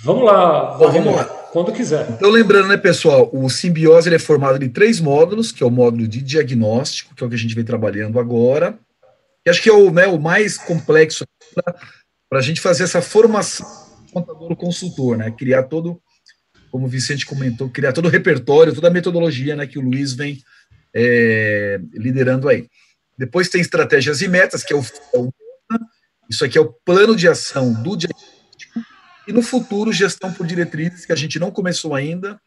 Vamos lá, Bom, vamos lá. Quando quiser. Então, lembrando, né, pessoal, o simbiose ele é formado de três módulos, que é o módulo de diagnóstico, que é o que a gente vem trabalhando agora, que acho que é o, né, o mais complexo para a gente fazer essa formação contador consultor, né? Criar todo, como o Vicente comentou, criar todo o repertório, toda a metodologia né, que o Luiz vem é, liderando aí. Depois tem estratégias e metas, que é o, é o isso aqui é o plano de ação do diagnóstico, e no futuro, gestão por diretrizes, que a gente não começou ainda,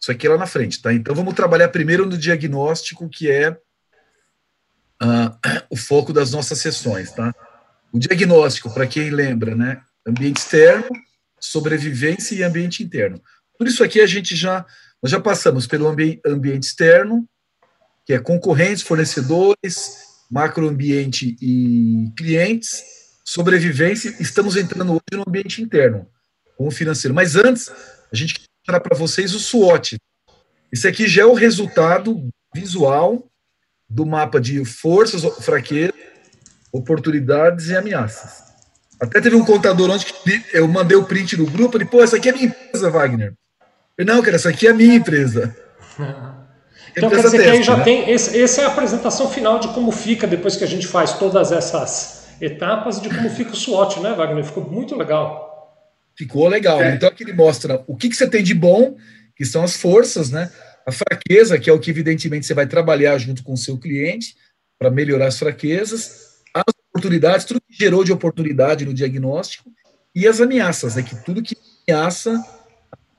isso aqui é lá na frente, tá? Então vamos trabalhar primeiro no diagnóstico, que é uh, o foco das nossas sessões, tá? O diagnóstico, para quem lembra, né? Ambiente externo, sobrevivência e ambiente interno. Por isso aqui a gente já nós já passamos pelo ambi ambiente externo, que é concorrentes, fornecedores, macroambiente e clientes, sobrevivência, estamos entrando hoje no ambiente interno, com o financeiro. Mas antes, a gente quer mostrar para vocês o SWOT. Esse aqui já é o resultado visual do mapa de forças, fraquezas, oportunidades e ameaças. Até teve um contador ontem que eu mandei o print no grupo, ele, pô, essa aqui é minha empresa, Wagner. Eu, não, cara, essa aqui é a minha empresa. Então quer dizer que aí já né? tem. Esse, essa é a apresentação final de como fica depois que a gente faz todas essas etapas de como fica o SWOT, né, Wagner? Ficou muito legal. Ficou legal. É. Então aqui ele mostra o que, que você tem de bom, que são as forças, né? A fraqueza, que é o que evidentemente você vai trabalhar junto com o seu cliente para melhorar as fraquezas, as oportunidades, tudo que gerou de oportunidade no diagnóstico, e as ameaças, né? Que tudo que ameaça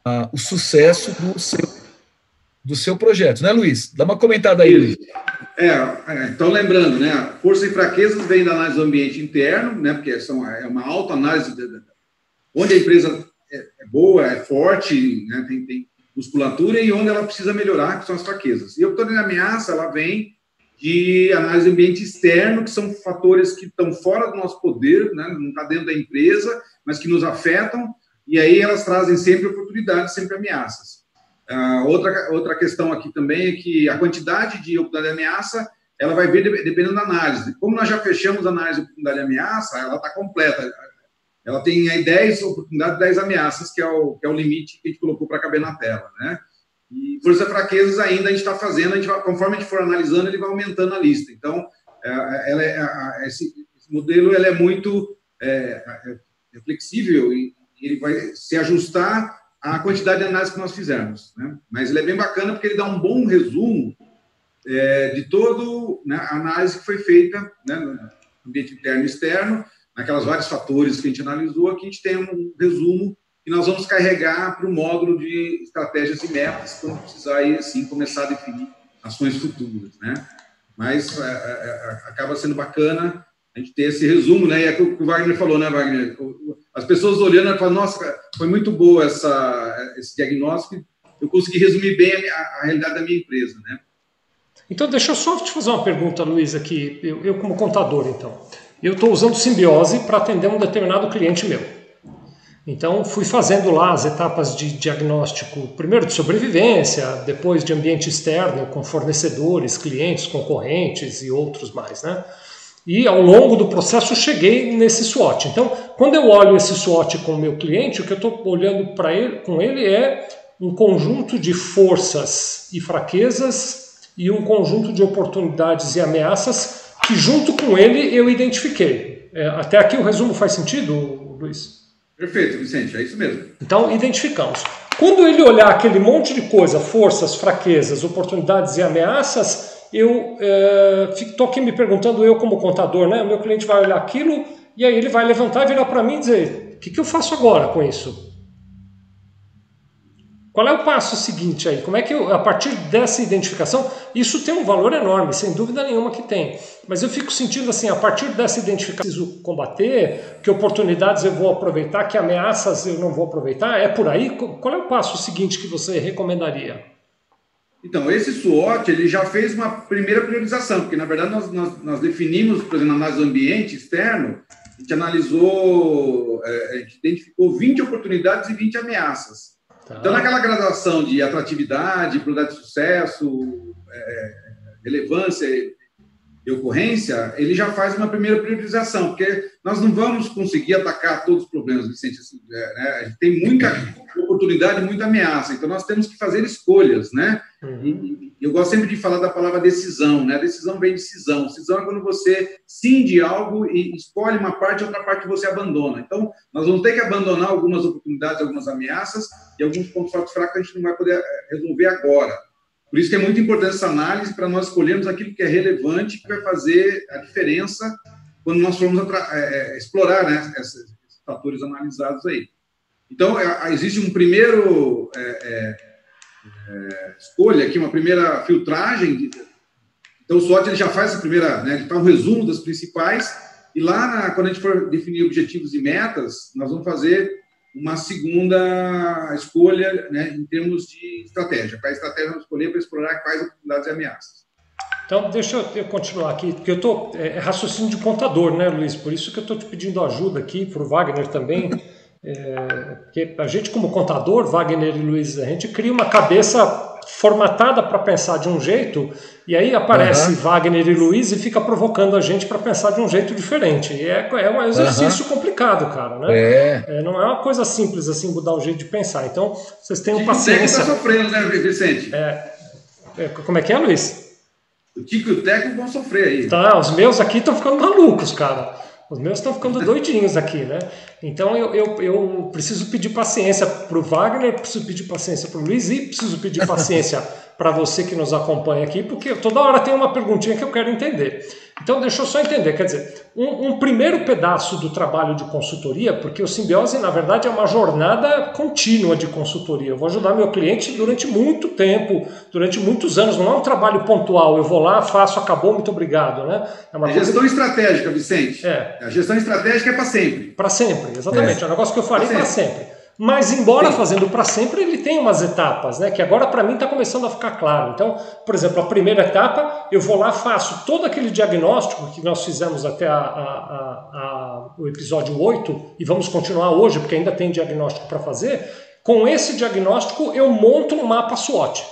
ah, o sucesso do seu do seu projeto, né, Luiz? Dá uma comentada aí, Luiz. É, é, então lembrando, né, forças e fraquezas vêm da análise do ambiente interno, né, porque são, é uma alta análise onde a empresa é, é, boa, é forte, né, tem, tem, musculatura e onde ela precisa melhorar, que são as fraquezas. E a oportunidade de ameaça, ela vem de análise do ambiente externo, que são fatores que estão fora do nosso poder, né, não está dentro da empresa, mas que nos afetam, e aí elas trazem sempre oportunidades, sempre ameaças. Uh, outra, outra questão aqui também é que a quantidade de oportunidade de ameaça ela vai vir dependendo da análise. Como nós já fechamos a análise de oportunidade de ameaça, ela está completa. Ela tem aí 10 oportunidades, 10 ameaças, que é o, que é o limite que a gente colocou para caber na tela. Né? E forças e fraquezas ainda a gente está fazendo, a gente vai, conforme a gente for analisando, ele vai aumentando a lista. Então, é, ela é, esse, esse, modelo ele é muito é, é flexível e ele vai se ajustar a quantidade de análise que nós fizemos. Né? Mas ele é bem bacana porque ele dá um bom resumo é, de toda né, a análise que foi feita né, no ambiente interno e externo, naquelas vários fatores que a gente analisou, aqui a gente tem um resumo que nós vamos carregar para o módulo de estratégias e metas, quando precisar aí, assim, começar a definir ações futuras. Né? Mas é, é, é acaba sendo bacana a gente ter esse resumo, né? E é o que o Wagner falou, né, Wagner? As pessoas olhando e falam, nossa, foi muito boa essa, esse diagnóstico, eu consegui resumir bem a, a, realidade da minha empresa, né? Então, deixa eu só te fazer uma pergunta, Luiz, aqui, eu, eu como contador, então. Eu estou usando simbiose para atender um determinado cliente meu. Então, fui fazendo lá as etapas de diagnóstico, primeiro de sobrevivência, depois de ambiente externo, com fornecedores, clientes, concorrentes e outros mais, né? E ao longo do processo cheguei nesse SWOT. Então, quando eu olho esse SWOT com o meu cliente, o que eu estou olhando para ele, com ele é um conjunto de forças e fraquezas e um conjunto de oportunidades e ameaças que junto com ele eu identifiquei. É, até aqui o resumo faz sentido, Luiz? Perfeito, Vicente, é isso mesmo. Então, identificamos. Quando ele olhar aquele monte de coisa, forças, fraquezas, oportunidades e ameaças, eu estou é, aqui me perguntando, eu como contador, né? O meu cliente vai olhar aquilo e aí ele vai levantar e virar para mim e dizer: o que, que eu faço agora com isso? Qual é o passo seguinte aí? Como é que eu, a partir dessa identificação, isso tem um valor enorme, sem dúvida nenhuma que tem. Mas eu fico sentindo assim, a partir dessa identificação, preciso combater, que oportunidades eu vou aproveitar, que ameaças eu não vou aproveitar. É por aí? Qual é o passo seguinte que você recomendaria? Então, esse SWOT ele já fez uma primeira priorização, porque na verdade nós, nós, nós definimos, por exemplo, na ambiente externo, a gente analisou, é, a gente identificou 20 oportunidades e 20 ameaças. Tá. Então, naquela graduação de atratividade, probabilidade de sucesso, é, relevância, de ocorrência, ele já faz uma primeira priorização, porque nós não vamos conseguir atacar todos os problemas, Vicente. Assim, é, né? Tem muita oportunidade, muita ameaça, então nós temos que fazer escolhas, né? Uhum. Eu gosto sempre de falar da palavra decisão, né? decisão vem de decisão. Decisão é quando você cinde algo e escolhe uma parte e outra parte você abandona. Então, nós vamos ter que abandonar algumas oportunidades, algumas ameaças e alguns pontos fracos que a gente não vai poder eh, resolver agora. Por isso que é muito importante essa análise para nós escolhermos aquilo que é relevante, que vai fazer a diferença quando nós formos é, explorar né, esses fatores analisados aí. Então, é, existe um primeiro é, é, escolha aqui, uma primeira filtragem. Então, o SWOT ele já faz a primeira, né, ele faz um resumo das principais, e lá, na, quando a gente for definir objetivos e metas, nós vamos fazer uma segunda escolha né, em termos de estratégia. Para a estratégia, vamos escolher para explorar quais oportunidades e ameaças. Então, deixa eu continuar aqui, porque eu estou. É, é, raciocínio de contador, né, Luiz? Por isso que eu estou te pedindo ajuda aqui, para o Wagner também. É, porque a gente, como contador, Wagner e Luiz, a gente cria uma cabeça formatada para pensar de um jeito, e aí aparece uhum. Wagner e Luiz e fica provocando a gente para pensar de um jeito diferente. E é, é um exercício uhum. complicado, cara, né? É. é. Não é uma coisa simples assim mudar o jeito de pensar. Então, vocês tenham Tico paciência. O Teco está sofrendo, né, Vicente? É, é, como é que é, Luiz? O Tico e o Teco vão sofrer aí. Tá, os meus aqui estão ficando malucos, cara. Os meus estão ficando doidinhos aqui, né? Então eu, eu, eu preciso pedir paciência para o Wagner, preciso pedir paciência para o Luiz e preciso pedir paciência para você que nos acompanha aqui, porque toda hora tem uma perguntinha que eu quero entender. Então, deixa eu só entender, quer dizer, um, um, primeiro pedaço do trabalho de consultoria, porque o Simbiose, na verdade, é uma jornada contínua de consultoria. Eu vou ajudar meu cliente durante muito tempo, durante muitos anos, não é um trabalho pontual, eu vou lá, faço, acabou, muito obrigado. Né? É uma é gestão estratégica, Vicente. É. A gestão estratégica é para sempre. Para sempre, exatamente. É, é um negócio que eu farei para sempre. sempre. Mas, embora fazendo para sempre, ele tem umas etapas, né? Que agora para mim está começando a ficar claro. Então, por exemplo, a primeira etapa, eu vou lá, faço todo aquele diagnóstico que nós fizemos até a, a, a, o episódio 8, e vamos continuar hoje, porque ainda tem diagnóstico para fazer. Com esse diagnóstico, eu monto um mapa SWOT.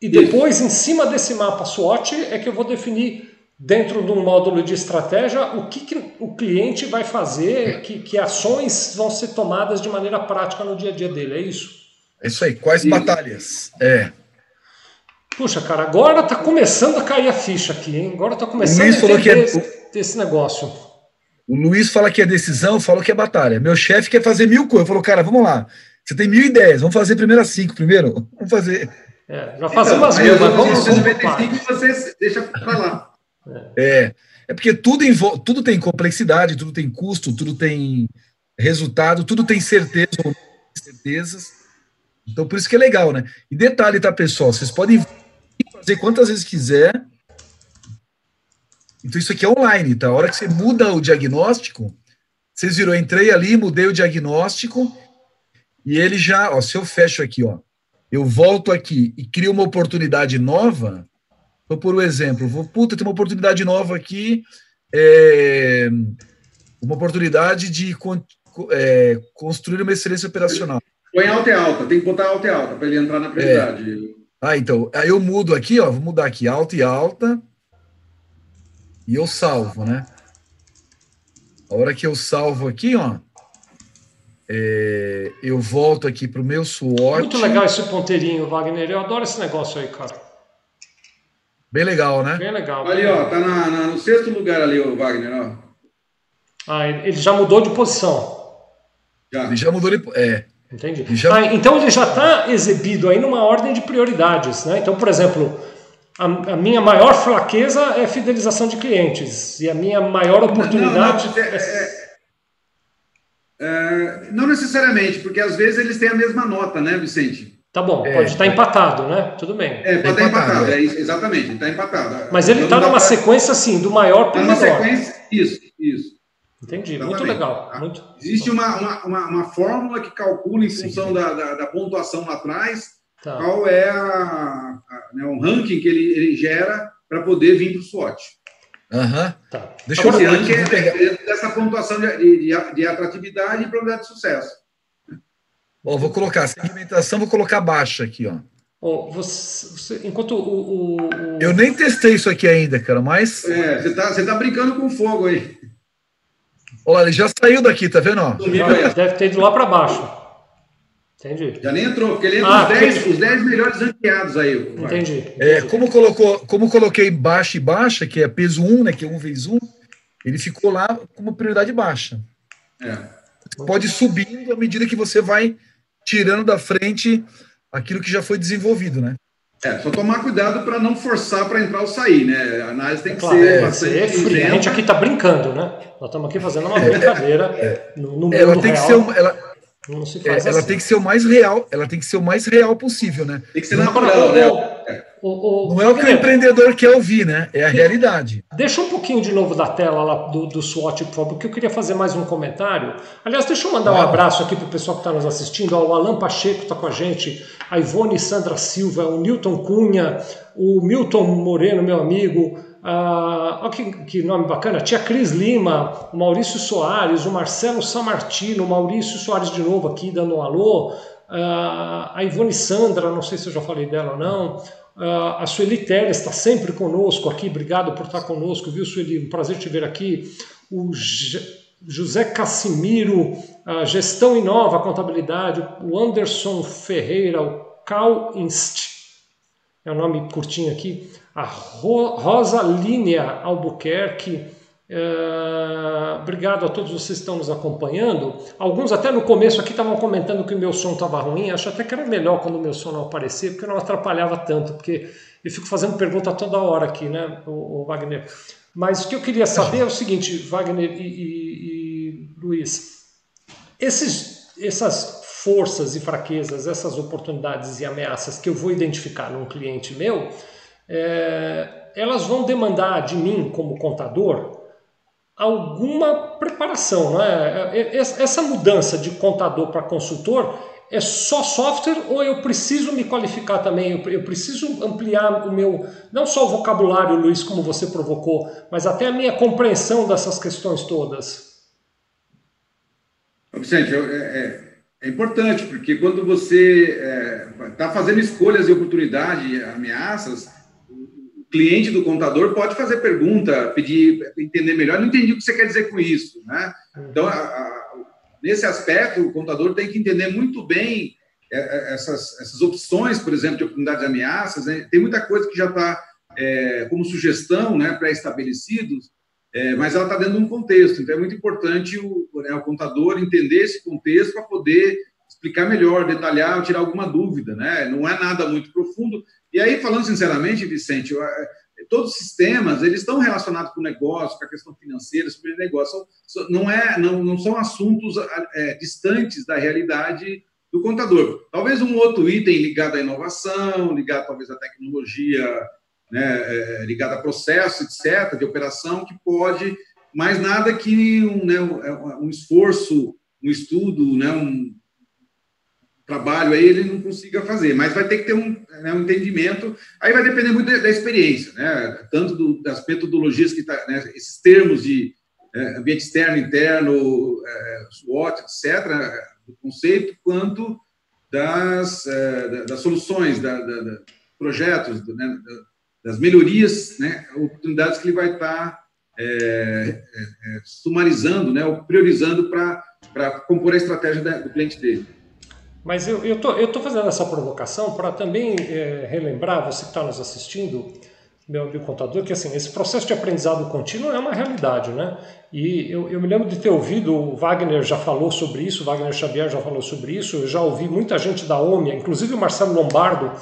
E depois, em cima desse mapa SWOT, é que eu vou definir dentro de um módulo de estratégia, o que, que o cliente vai fazer, que, que, ações vão ser tomadas de maneira prática no dia a dia dele, é isso? É isso aí, quais e... batalhas? É. Puxa, cara, agora tá começando a cair a ficha aqui, hein? Agora tá começando a entender que é... esse, esse negócio. O Luiz fala que é decisão, falou que é batalha. Meu chefe quer fazer mil coisas. Falou, cara, vamos lá. Você tem mil ideias, vamos fazer primeiro as cinco primeiro. Vamos fazer. É, já fazemos então, as mil, mas vamos, vamos, vamos você deixa para lá. É, é porque tudo, tudo tem complexidade, tudo tem custo, tudo tem resultado, tudo tem certeza ou certezas. Então, por isso que é legal, né? E detalhe, tá, pessoal? Vocês podem fazer quantas vezes quiser. Então, isso aqui é online, tá? A hora que você muda o diagnóstico, vocês viram, eu entrei ali, mudei o diagnóstico, e ele já, ó, se eu fecho aqui, ó, eu volto aqui e crio uma oportunidade nova, então, por um exemplo, vou, puta, tem uma oportunidade nova aqui, é, uma oportunidade de é, construir uma excelência operacional. Põe alta e alta, tem que botar alta e alta para ele entrar na prioridade. É. Ah, então, aí eu mudo aqui, ó, vou mudar aqui, alta e alta, e eu salvo, né? A hora que eu salvo aqui, ó, é, eu volto aqui para o meu SWOT. Muito legal esse ponteirinho, Wagner. Eu adoro esse negócio aí, cara. Bem legal, né? Bem legal. Ali, ó, tá na, na, no sexto lugar ali, o Wagner, ó. Ah, ele já mudou de posição. Já. Ele já mudou de. É. Entendi. Ele já... Ah, então ele já está exibido aí numa ordem de prioridades, né? Então, por exemplo, a, a, minha maior fraqueza é fidelização de clientes e a minha maior oportunidade não, não, é, é, é, não necessariamente, porque às vezes eles têm a mesma nota, né, Vicente? Tá bom, é, pode estar tá empatado, né? Tudo bem. É, pode estar empatado, empatado é, exatamente, está empatado. Mas ele está então numa pra... sequência assim, do maior para o menor. sequência, isso, isso. Entendi, exatamente. muito legal. Tá? Muito... Existe uma, uma, uma, uma, fórmula que calcula em função da, da, da, pontuação lá atrás tá. qual é a, a, né, um ranking que ele, ele gera para poder vir para o SWOT. Aham. Uhum. Tá. Deixa Agora, eu ver. Aqui, é, dessa pontuação de, de, de atratividade e probabilidade de sucesso. Bom, vou colocar segmentação, vou colocar baixa aqui, ó. Oh, você, você, enquanto o, o, o, Eu nem testei isso aqui ainda, cara, mas. É, você tá, você tá brincando com fogo aí. Olha, ele já saiu daqui, tá vendo? Ó? Deve ter ido lá para baixo. Entendi. Já nem entrou, porque ele entra ah, os, 10, os 10 melhores ranqueados aí. Entendi. entendi. É, como, colocou, como coloquei baixa e baixa, que é peso 1, né, que é 1 vezes 1, ele ficou lá como prioridade baixa. É. Pode ir subindo à medida que você vai tirando da frente aquilo que já foi desenvolvido, né? É, só tomar cuidado para não forçar para entrar ou sair, né? A análise tem que claro, ser é, bastante. É frio. A gente aqui está brincando, né? Nós estamos aqui fazendo uma brincadeira é, no, no ela tem real. Que ser uma, ela, não se faz é, ela assim. tem que ser o mais real, ela tem que ser o mais real possível, né? Tem que ser natural, né? O, o, não é o que o empreendedor quer ouvir, né? É a realidade. Deixa um pouquinho de novo da tela lá do, do SWOT, por favor, porque eu queria fazer mais um comentário. Aliás, deixa eu mandar um abraço aqui para o pessoal que está nos assistindo. Ó, o Alan Pacheco está com a gente, a Ivone Sandra Silva, o Newton Cunha, o Milton Moreno, meu amigo. Ah, olha que, que, nome bacana, tia Cris Lima, o Maurício Soares, o Marcelo Samartino, o Maurício Soares de novo aqui dando um alô, ah, a Ivone Sandra, não sei se eu já falei dela ou não, ah, a Sueli Teles está sempre conosco aqui, obrigado por estar conosco, viu Sueli, um prazer te ver aqui, o José Cassimiro, Gestão Inova, Contabilidade, o Anderson Ferreira, o Cal Inst, é o nome curtinho aqui, a Rosa Línia Albuquerque. Uh, obrigado a todos vocês que estão nos acompanhando. Alguns até no começo aqui estavam comentando que o meu som estava ruim. Acho até que era melhor quando o meu som não aparecia, porque não atrapalhava tanto. Porque eu fico fazendo pergunta toda hora aqui, né, o, o Wagner. Mas o que eu queria saber é o seguinte, Wagner e, e, e Luiz. Esses, essas forças e fraquezas, essas oportunidades e ameaças que eu vou identificar num cliente meu, é, elas vão demandar de mim, como contador, alguma preparação. Né? Essa mudança de contador para consultor é só software ou eu preciso me qualificar também? Eu preciso ampliar o meu, não só o vocabulário, Luiz, como você provocou, mas até a minha compreensão dessas questões todas? Vicente, é, é, é importante, porque quando você está é, fazendo escolhas e oportunidade, ameaças, cliente do contador pode fazer pergunta, pedir, entender melhor. Não entendi o que você quer dizer com isso, né? Então, a, a, nesse aspecto, o contador tem que entender muito bem é, é, essas, essas opções, por exemplo, de oportunidades de ameaças. Né? Tem muita coisa que já está é, como sugestão, né, pré-estabelecidos, é, mas ela está dentro de um contexto. Então, é muito importante o, né, o contador entender esse contexto para poder explicar melhor, detalhar, tirar alguma dúvida, né? Não é nada muito profundo. E aí, falando sinceramente, Vicente, eh, todos os sistemas eles estão relacionados com o negócio, com a questão financeira, sobre o negócio. Não, é, não, não são assuntos é, distantes da realidade do contador. Talvez um outro item ligado à inovação, ligado talvez à tecnologia, né, é, ligado a processo, etc., de operação, que pode, mais nada que um, né, um esforço, um estudo, né, um, trabalho aí ele não consiga fazer, mas vai ter que ter um, né, um entendimento, aí vai depender muito da, da experiência, né, tanto do, das metodologias que tá, né, esses termos de é, ambiente externo, interno, é, SWOT, etc., do conceito, quanto das, é, das soluções, da, da, da projetos, né, das melhorias, né, oportunidades que ele vai estar tá, é, é, é, sumarizando, né, ou priorizando para compor a estratégia do cliente dele. Mas eu estou eu tô fazendo essa provocação para também é, relembrar, você que está nos assistindo, meu amigo contador, que assim, esse processo de aprendizado contínuo é uma realidade, né? E eu, eu me lembro de ter ouvido, o Wagner já falou sobre isso, Wagner Xavier já falou sobre isso, eu já ouvi muita gente da OMIA, inclusive o Marcelo Lombardo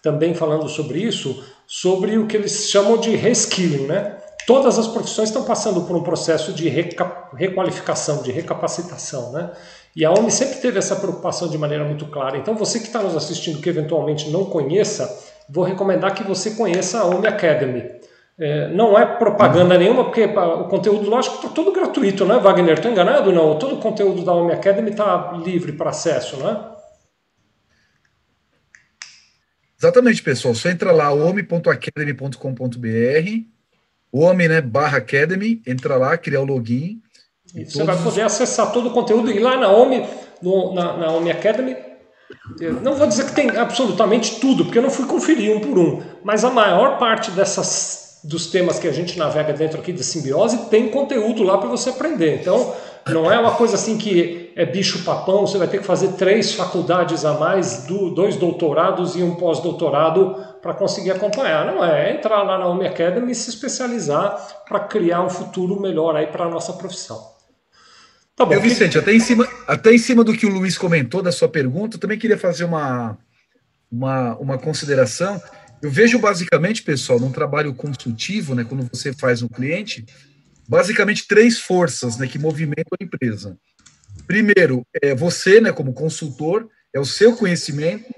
também falando sobre isso, sobre o que eles chamam de reskilling, né? Todas as profissões estão passando por um processo de requalificação, de recapacitação, né? E a OMI sempre teve essa preocupação de maneira muito clara. Então, você que está nos assistindo que eventualmente não conheça, vou recomendar que você conheça a OMI Academy. É, não é propaganda uhum. nenhuma, porque o conteúdo, lógico, está todo gratuito, né, Wagner? Estou enganado? Não, todo o conteúdo da OMI Academy está livre para acesso, né? Exatamente, pessoal. Você entra lá, omi.academy.com.br, omi, né, barra academy, entra lá, criar o login, você vai poder acessar todo o conteúdo e lá na OMI, no, na, na OMI Academy, não vou dizer que tem absolutamente tudo, porque eu não fui conferir um por um, mas a maior parte dessas dos temas que a gente navega dentro aqui de simbiose tem conteúdo lá para você aprender. Então, não é uma coisa assim que é bicho papão, você vai ter que fazer três faculdades a mais, dois doutorados e um pós-doutorado para conseguir acompanhar. Não é, é entrar lá na Home Academy e se especializar para criar um futuro melhor aí para a nossa profissão. Tá bom. Eu, Vicente, até em, cima, até em cima do que o Luiz comentou da sua pergunta, também queria fazer uma, uma, uma consideração. Eu vejo basicamente, pessoal, num trabalho consultivo, né, quando você faz um cliente, basicamente três forças né, que movimentam a empresa. Primeiro, é você, né, como consultor, é o seu conhecimento,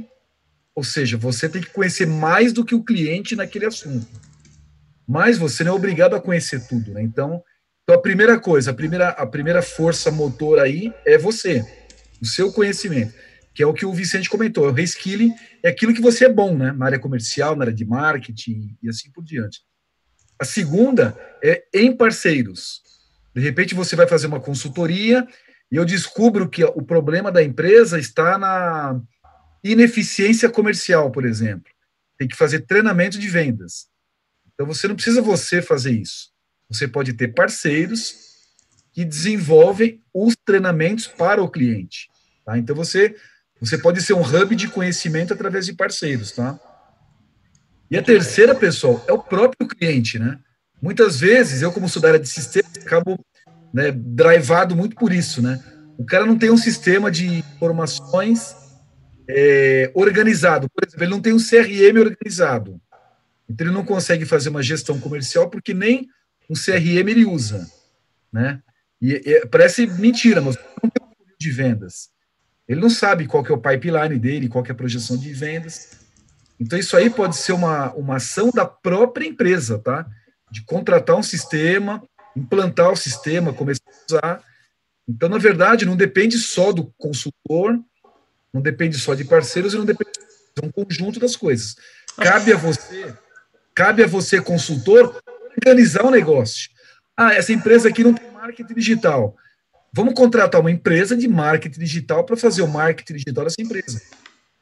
ou seja, você tem que conhecer mais do que o cliente naquele assunto. Mas você não é obrigado a conhecer tudo, né? Então, então a primeira coisa, a primeira, a primeira força motor aí é você, o seu conhecimento que é o que o Vicente comentou, o reskilling é aquilo que você é bom, né, na área comercial, na área de marketing e assim por diante. A segunda é em parceiros. De repente você vai fazer uma consultoria e eu descubro que o problema da empresa está na ineficiência comercial, por exemplo. Tem que fazer treinamento de vendas. Então você não precisa você fazer isso. Você pode ter parceiros que desenvolvem os treinamentos para o cliente. Tá? Então você você pode ser um hub de conhecimento através de parceiros, tá? E a terceira, pessoal, é o próprio cliente, né? Muitas vezes, eu, como sou da área de sistemas, acabo né, drivado muito por isso, né? O cara não tem um sistema de informações é, organizado. Por exemplo, ele não tem um CRM organizado. Então, ele não consegue fazer uma gestão comercial porque nem um CRM ele usa, né? E, e parece mentira, mas não tem um de vendas. Ele não sabe qual que é o pipeline dele, qual que é a projeção de vendas. Então, isso aí pode ser uma, uma ação da própria empresa, tá? De contratar um sistema, implantar o sistema, começar a usar. Então, na verdade, não depende só do consultor, não depende só de parceiros, e não depende é um conjunto das coisas. Cabe a você, cabe a você, consultor, organizar o negócio. Ah, essa empresa aqui não tem marketing digital. Vamos contratar uma empresa de marketing digital para fazer o marketing digital dessa empresa.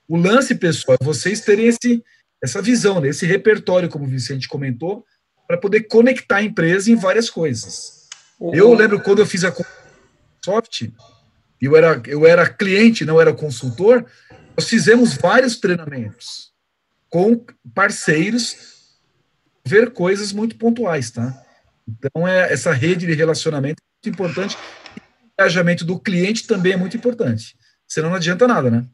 O lance, pessoal, é vocês terem esse, essa visão, né, esse repertório, como o Vicente comentou, para poder conectar a empresa em várias coisas. Uhum. Eu lembro quando eu fiz a Soft, eu era, eu era cliente, não era consultor, nós fizemos vários treinamentos com parceiros ver coisas muito pontuais, tá? Então, é, essa rede de relacionamento é muito importante engajamento do cliente também é muito importante. Senão não adianta nada, né?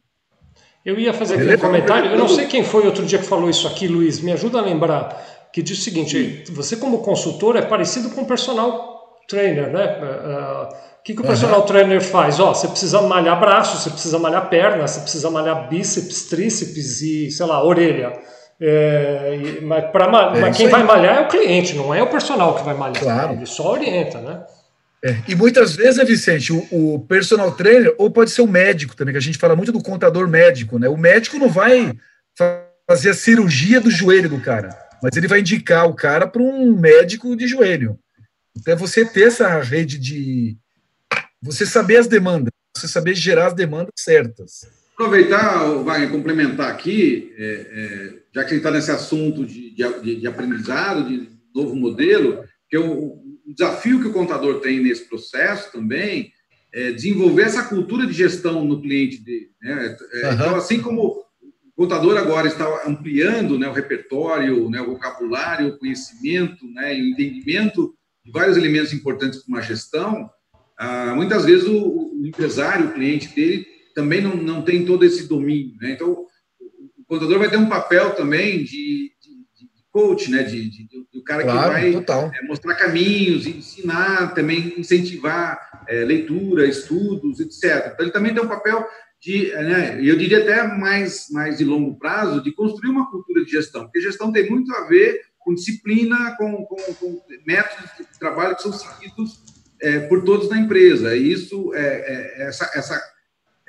Eu ia fazer um comentário, eu não sei quem foi outro dia que falou isso aqui, Luiz, me ajuda a lembrar, que diz o seguinte, você como consultor é parecido com o personal trainer, né? Uh, o que, que o personal uhum. trainer faz? Ó, você precisa malhar braço, você precisa malhar perna, você precisa malhar bíceps, tríceps e, sei lá, orelha. É, mas para é quem vai malhar é o cliente, não é o personal que vai malhar. Claro. Ele só orienta, né? É, e muitas vezes, né, Vicente, o, o, personal trainer, ou pode ser o médico também, que a gente fala muito do contador médico, né? O médico não vai fazer a cirurgia do joelho do cara, mas ele vai indicar o cara para um médico de joelho. Então é você ter essa rede de. Você saber as demandas, você saber gerar as demandas certas. Aproveitar, vai complementar aqui, é, é, já que a gente está nesse assunto de, de, de aprendizado, de novo modelo, que eu, o desafio que o contador tem nesse processo também é desenvolver essa cultura de gestão no cliente dele. Né? Uhum. Então, assim como o contador agora está ampliando né, o repertório, né, o vocabulário, o conhecimento, né, o entendimento de vários elementos importantes para uma gestão, ah, muitas vezes o, o, empresário, o cliente dele, também não, não tem todo esse domínio. Né? Então, o contador vai ter um papel também de, coach, né? De, de, de, cara claro, que vai é, mostrar caminhos, ensinar, também incentivar é, leitura, estudos, etc. Então, ele também tem um papel de, né, eu diria até mais, mais de longo prazo, de construir uma cultura de gestão, porque gestão tem muito a ver com disciplina, com, com, com métodos de trabalho que são seguidos é, por todos na empresa. E isso, é, é essa, essa,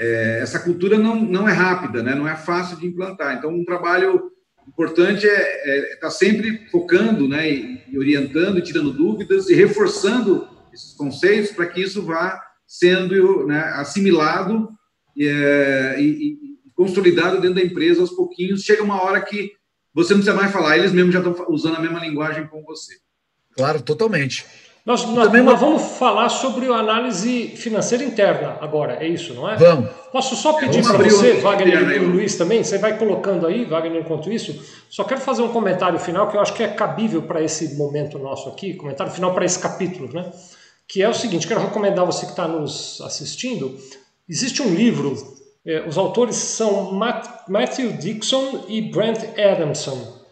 é, essa cultura não, não é rápida, né? não é fácil de implantar. Então, um trabalho importante é estar é, é tá sempre focando, né, e orientando, e tirando dúvidas e reforçando esses conceitos para que isso vá sendo né, assimilado e, é, e, e, consolidado dentro da empresa aos pouquinhos. Chega uma hora que você não precisa mais falar, eles mesmos já estão usando a mesma linguagem com você. Claro, totalmente. Nós, nós, Também nós vamos falar sobre a análise financeira interna agora, é isso, não é? Vamos. Posso só pedir para você, Wagner e o Luiz também, você vai colocando aí, Wagner, enquanto isso, só quero fazer um comentário final que eu acho que é cabível para esse momento nosso aqui, comentário final para esse capítulo, né? Que é o seguinte, quero recomendar você que está nos assistindo, existe um livro, é, os autores são Matt, Matthew Dixon e Brent Adamson.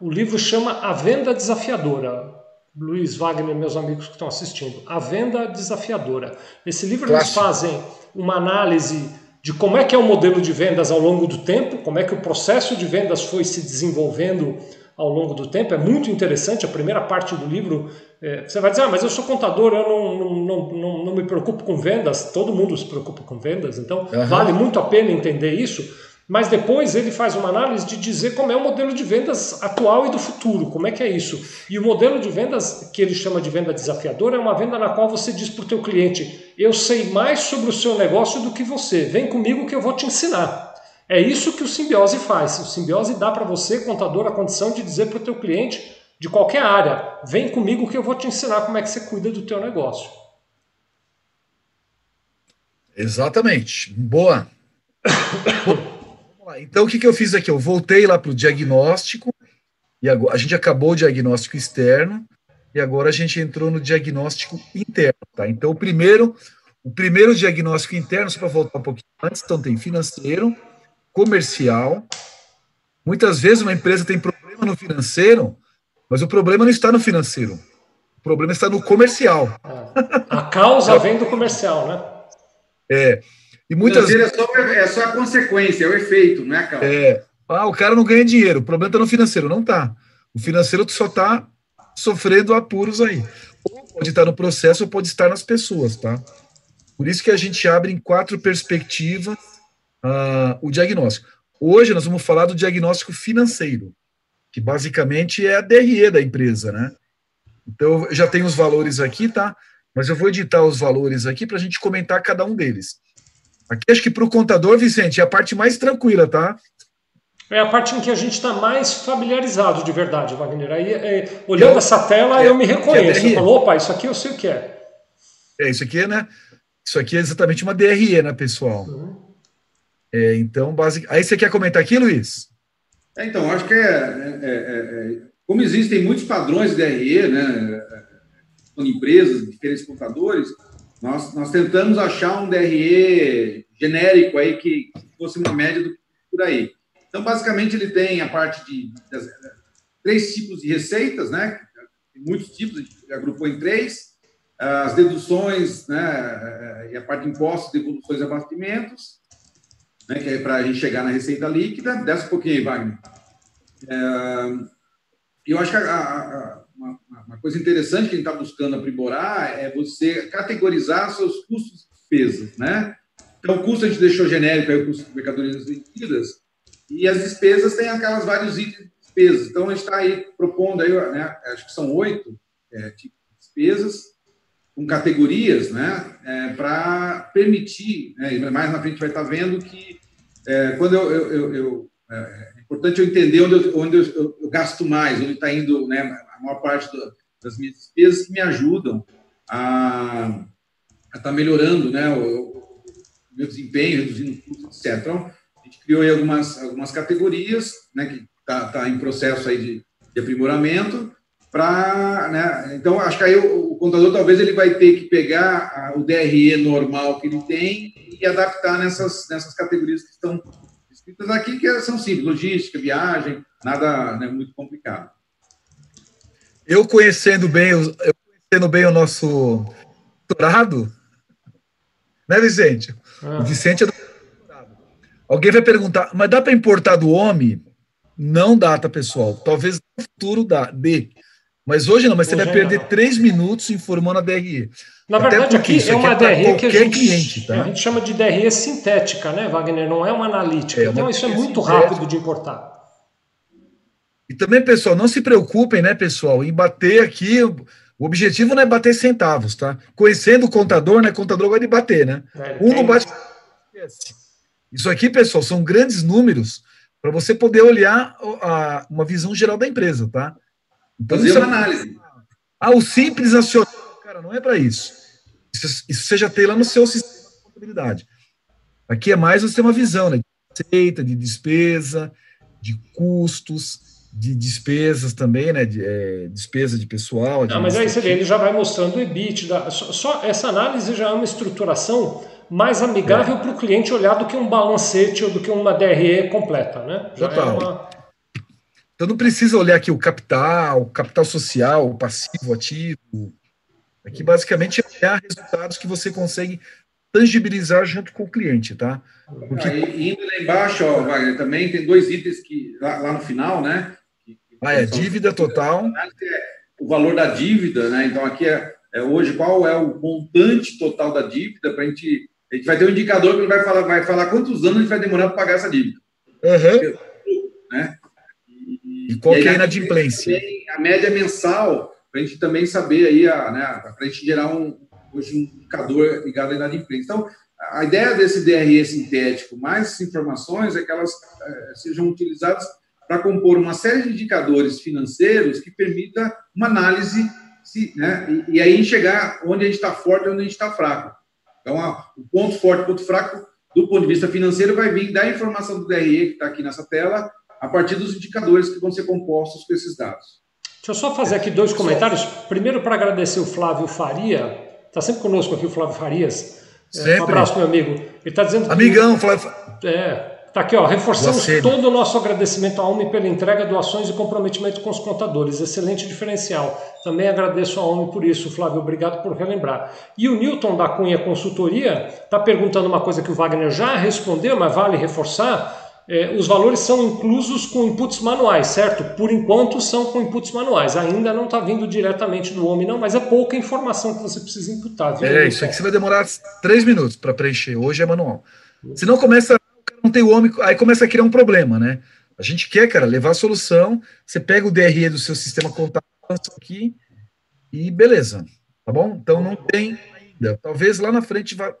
O livro chama A Venda Desafiadora Luiz Wagner, meus amigos que estão assistindo, A Venda Desafiadora. Esse livro eles fazem uma análise de como é que é o modelo de vendas ao longo do tempo, como é que o processo de vendas foi se desenvolvendo ao longo do tempo. É muito interessante. A primeira parte do livro, é, você vai dizer, ah, mas eu sou contador, eu não, não, não, não, não me preocupo com vendas. Todo mundo se preocupa com vendas, então uhum. vale muito a pena entender isso mas depois ele faz uma análise de dizer como é o modelo de vendas atual e do futuro, como é que é isso. E o modelo de vendas que ele chama de venda desafiadora é uma venda na qual você diz para o teu cliente, eu sei mais sobre o seu negócio do que você, vem comigo que eu vou te ensinar. É isso que o Simbiose faz. O Simbiose dá para você, contador, a condição de dizer para o teu cliente de qualquer área, vem comigo que eu vou te ensinar como é que você cuida do teu negócio. Exatamente. Boa. Então, o que, que eu fiz aqui? Eu voltei lá para o diagnóstico, e agora, a gente acabou o diagnóstico externo, e agora a gente entrou no diagnóstico interno. Tá? Então, o primeiro, o primeiro diagnóstico interno, só para voltar um pouquinho antes, então tem financeiro, comercial. Muitas vezes uma empresa tem problema no financeiro, mas o problema não está no financeiro. O problema está no comercial. A causa vem do comercial, né? É. E muitas vezes. É só, é só a consequência, é o efeito, não é a causa. É. Ah, o cara não ganha dinheiro, o problema está no financeiro. Não está. O financeiro só está sofrendo apuros aí. Ou pode estar no processo ou pode estar nas pessoas, tá? Por isso que a gente abre em quatro perspectivas uh, o diagnóstico. Hoje nós vamos falar do diagnóstico financeiro, que basicamente é a DRE da empresa, né? Então, eu já tenho os valores aqui, tá? Mas eu vou editar os valores aqui para a gente comentar cada um deles. Aqui acho que para o contador, Vicente, é a parte mais tranquila, tá? É a parte em que a gente está mais familiarizado de verdade, Wagner. Aí, é, olhando eu, essa tela, é, eu me reconheço. É eu falo, opa, isso aqui eu sei o que é. É, isso aqui é, né? Isso aqui é exatamente uma DRE, né, pessoal? Uhum. É, então, basic... aí você quer comentar aqui, Luiz? É, então, acho que é, é, é, como existem muitos padrões de DRE, né, com empresas, diferentes contadores, nós, nós tentamos achar um DRE genérico aí que fosse uma média do por aí. Então, basicamente, ele tem a parte de três tipos de receitas, né? Tem muitos tipos, a gente agrupou em três. As deduções, né? E a parte de impostos, devoluções e abatimentos, né? Que é para a gente chegar na receita líquida. Desce um pouquinho aí, Wagner. É, eu acho que a, a, uma, coisa interessante que a gente está buscando aprimorar é você categorizar seus custos e despesas, né? Então, o custo a gente deixou genérico, aí o custo de mercadorias vendidas, e as despesas têm aquelas vários itens de despesas. Então, a gente está aí propondo, aí, né, acho que são oito é, tipos de despesas, com categorias, né, é, para permitir, né, mais na frente vai estar tá vendo que é, quando eu, eu, eu, eu é, é importante eu entender onde eu, onde eu, eu gasto mais, onde está indo né, a maior parte do, das minhas despesas que me ajudam a estar tá melhorando né, o, o, meu desempenho, reduzindo custos, etc. Então, a gente criou aí algumas, algumas categorias, né, que está tá em processo aí de, de aprimoramento, para, né, então acho que aí o, o, contador talvez ele vai ter que pegar a, o DRE normal que ele tem e adaptar nessas, nessas categorias que estão escritas aqui, que são simples, logística, viagem, nada né, muito complicado. Eu conhecendo bem, eu conhecendo bem o nosso doutorado, né, Vicente? Ah. O Vicente é do doutorado. Alguém vai perguntar, mas dá para importar do homem? Não dá, tá, pessoal? Talvez no futuro dá, dê. Mas hoje não, mas hoje você vai perder não. três minutos informando a DRE. Na verdade, aqui é uma aqui é DRE que a gente, cliente, tá? a gente chama de DRE sintética, né, Wagner? Não é uma analítica. É, então, isso é muito rápido de importar. E também, pessoal, não se preocupem, né, pessoal, em bater aqui. O objetivo não é bater centavos, tá? Conhecendo o contador, né? O contador gosta de bater, né? É, um não bate. Isso aqui, pessoal, são grandes números para você poder olhar a, uma visão geral da empresa, tá? Então, Fazer uma é... análise. Ah, o simples acionário, cara, não é para isso. isso. Isso você já tem lá no seu sistema de contabilidade. Aqui é mais você ter uma visão, né? De receita, de despesa, de custos, de despesas também, né? De, é, despesa de pessoal. De mas aí você vê, ele já vai mostrando o EBITDA. Só, só, essa análise já é uma estruturação mais amigável é. para o cliente olhar do que um balancete ou do que uma DRE completa, né? Já Total. É uma... Então não precisa olhar aqui o capital, capital social, passivo, ativo. Aqui basicamente é olhar resultados que você consegue tangibilizar junto com o cliente, tá? Porque... Aí, indo lá embaixo, ó, Wagner, também tem dois itens que lá, lá no final, né? Ah, é dívida total. É o valor da dívida, né? Então aqui é, é hoje qual é o montante total da dívida para a gente a gente vai ter um indicador que vai falar vai falar quantos anos a gente vai demorar para pagar essa dívida. Uhum. Né? E, e qual e que é a inadimplência? A média mensal para a gente também saber aí a, né, para a gente gerar um hoje um indicador ligado à inadimplência. Então a ideia desse DRE sintético, mais informações, é que elas é, sejam utilizadas para compor uma série de indicadores financeiros que permita uma análise se, né, e, e, aí enxergar onde a gente está forte e onde a gente está fraco. Então, a, o ponto forte, o ponto fraco, do ponto de vista financeiro, vai vir da informação do DRE, que está aqui nessa tela, a partir dos indicadores que vão ser compostos com esses dados. Deixa eu só fazer aqui dois comentários. Primeiro, para agradecer o Flávio Faria, está sempre conosco aqui o Flávio Farias. Sempre. Um abraço, meu amigo. Ele está dizendo que. Amigão, Flávio. É, Tá aqui, ó, reforçamos todo o nosso agradecimento à OMI pela entrega, doações e comprometimento com os contadores. Excelente diferencial. Também agradeço à OMI por isso, Flávio. Obrigado por relembrar. E o Newton da Cunha Consultoria está perguntando uma coisa que o Wagner já respondeu, mas vale reforçar. É, os valores são inclusos com inputs manuais, certo? Por enquanto são com inputs manuais. Ainda não está vindo diretamente do OMI, não, mas é pouca informação que você precisa imputar. Viu, é, isso aqui você vai demorar três minutos para preencher. Hoje é manual. Se não começa não tem o homem, aí começa a criar um problema, né? A gente quer, cara, levar a solução, você pega o DRE do seu sistema contábil aqui e beleza, tá bom? Então não tem ainda. Talvez lá na frente vá,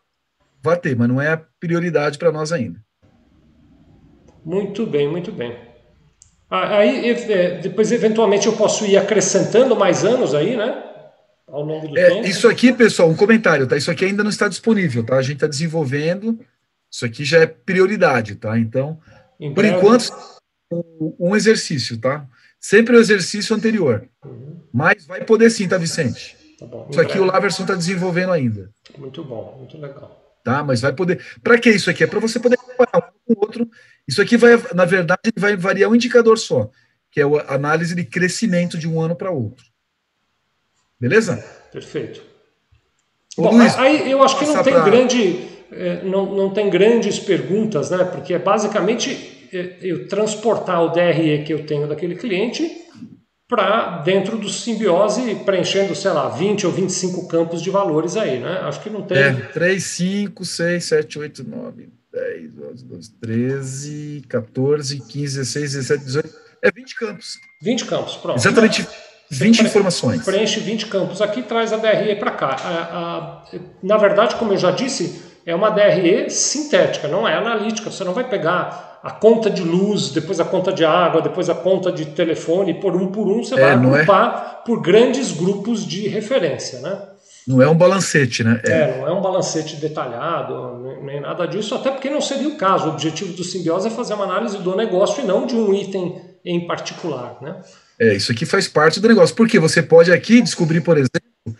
vá ter, mas não é a prioridade para nós ainda. Muito bem, muito bem. Ah, aí, é, depois, eventualmente, eu posso ir acrescentando mais anos aí, né? Ao longo do é, tempo. Isso aqui, pessoal, um comentário, tá? Isso aqui ainda não está disponível, tá? A gente está desenvolvendo. Isso aqui já é prioridade, tá? Então, em por breve... enquanto, um exercício, tá? Sempre o exercício anterior. Uhum. Mas vai poder sim, tá, Vicente? Tá bom, isso aqui breve. o Laverson está desenvolvendo ainda. Muito bom, muito legal. Tá, mas vai poder. Para que isso aqui? É para você poder comparar um com o outro. Isso aqui vai, na verdade, vai variar um indicador só, que é a análise de crescimento de um ano para outro. Beleza? Perfeito. Ô, Bom, Luiz, aí eu acho que não tem pra... grande não, não tem grandes perguntas, né? Porque é basicamente é, eu transportar o DRE que eu tenho daquele cliente para dentro do simbiose, preenchendo, sei lá, 20 ou 25 campos de valores aí, né? Acho que não tem. É, 3, 5, 6, 7, 8, 9, 10, 11, 12, 13, 14, 15, 16, 17, 18. É 20 campos. 20 campos, pronto. Exatamente. 20 informações. Preenche 20 campos aqui traz a DRE para cá. A, a, na verdade, como eu já disse, é uma DRE sintética, não é analítica. Você não vai pegar a conta de luz, depois a conta de água, depois a conta de telefone, por um por um, você é, vai é? agrupar é... por grandes grupos de referência, né? Não é um balancete, né? É. é, não é um balancete detalhado, nem nada disso, até porque não seria o caso. O objetivo do simbiose é fazer uma análise do negócio e não de um item em particular, né? É, isso aqui faz parte do negócio, porque você pode aqui descobrir, por exemplo,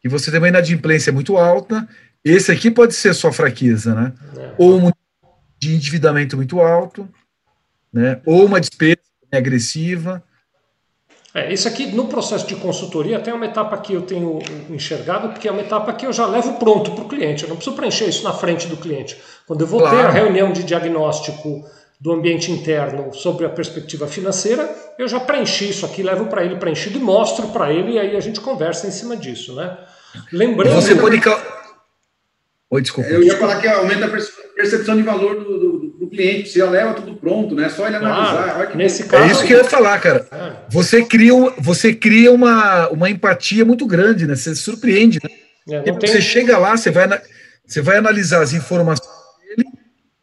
que você tem uma inadimplência muito alta esse aqui pode ser sua fraqueza, né? É. Ou um de endividamento muito alto, né? Ou uma despesa agressiva. É, isso aqui no processo de consultoria tem uma etapa que eu tenho enxergado, porque é uma etapa que eu já levo pronto para o cliente. Eu não preciso preencher isso na frente do cliente. Quando eu vou claro. ter a reunião de diagnóstico do ambiente interno sobre a perspectiva financeira, eu já preenchi isso aqui, levo para ele preenchido e mostro para ele, e aí a gente conversa em cima disso, né? Lembrando. Você pode Oi, desculpa. Eu ia falar que aumenta a percepção de valor do, do, do cliente. Você leva tudo pronto, né? Só ele analisar. Ah, nesse caso, é isso que eu ia falar, cara. É. Você cria, você cria uma, uma empatia muito grande, né? Você surpreende, né? É, tem... Você chega lá, você vai, você vai analisar as informações dele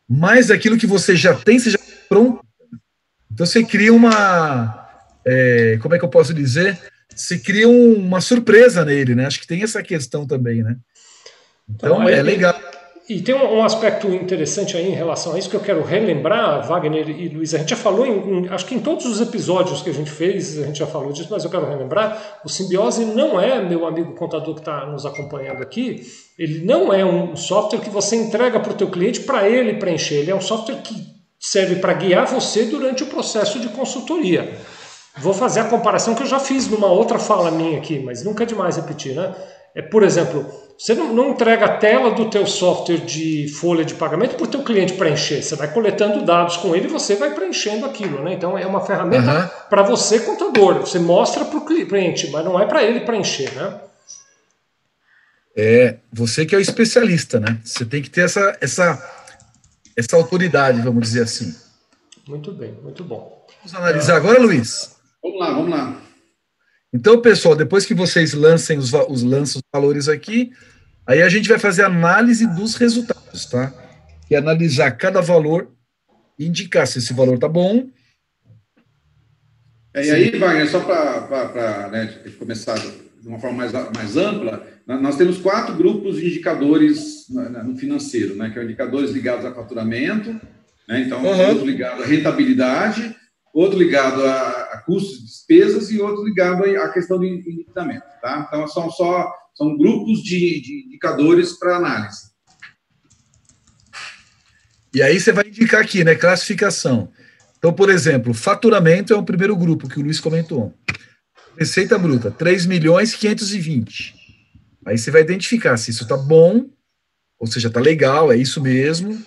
mais aquilo que você já tem, você já tem pronto. Então você cria uma. É, como é que eu posso dizer? Você cria um, uma surpresa nele, né? Acho que tem essa questão também, né? Então, então é, é legal. E tem um, aspecto interessante aí em relação a isso que eu quero relembrar, Wagner e Luiz. A gente já falou, em, em, acho que em todos os episódios que a gente fez, a gente já falou disso, mas eu quero relembrar: o Simbiose não é, meu amigo contador que está nos acompanhando aqui, ele não é um software que você entrega para o teu cliente para ele preencher. Ele é um software que serve para guiar você durante o processo de consultoria. Vou fazer a comparação que eu já fiz numa outra fala minha aqui, mas nunca é demais repetir, né? É, por exemplo, você não, não, entrega a tela do teu software de folha de pagamento para o teu cliente preencher. Você vai coletando dados com ele e você vai preenchendo aquilo. Né? Então é uma ferramenta uhum. para você, contador. Você mostra para o cliente, mas não é para ele preencher. Né? É, você que é o especialista, né? Você tem que ter essa, essa, essa autoridade, vamos dizer assim. Muito bem, muito bom. Vamos analisar é... agora, Luiz? Vamos lá, vamos lá. Então, pessoal, depois que vocês lancem os, os, lançam os valores aqui, aí a gente vai fazer análise dos resultados, tá? É analisar cada valor e indicar se esse valor está bom. É, e aí, Wagner, só para né, começar de uma forma mais, mais ampla, nós temos quatro grupos de indicadores no financeiro, né? Que são indicadores ligados a faturamento, né? Então, uhum. outro ligado à rentabilidade, outro ligado a, custos e despesas e outro ligado à questão do endividamento. Tá? Então, são só são grupos de, de indicadores para análise. E aí você vai indicar aqui, né? Classificação. Então, por exemplo, faturamento é o primeiro grupo que o Luiz comentou. Receita bruta, 3 milhões 520. Aí você vai identificar se isso está bom, ou seja, está legal, é isso mesmo.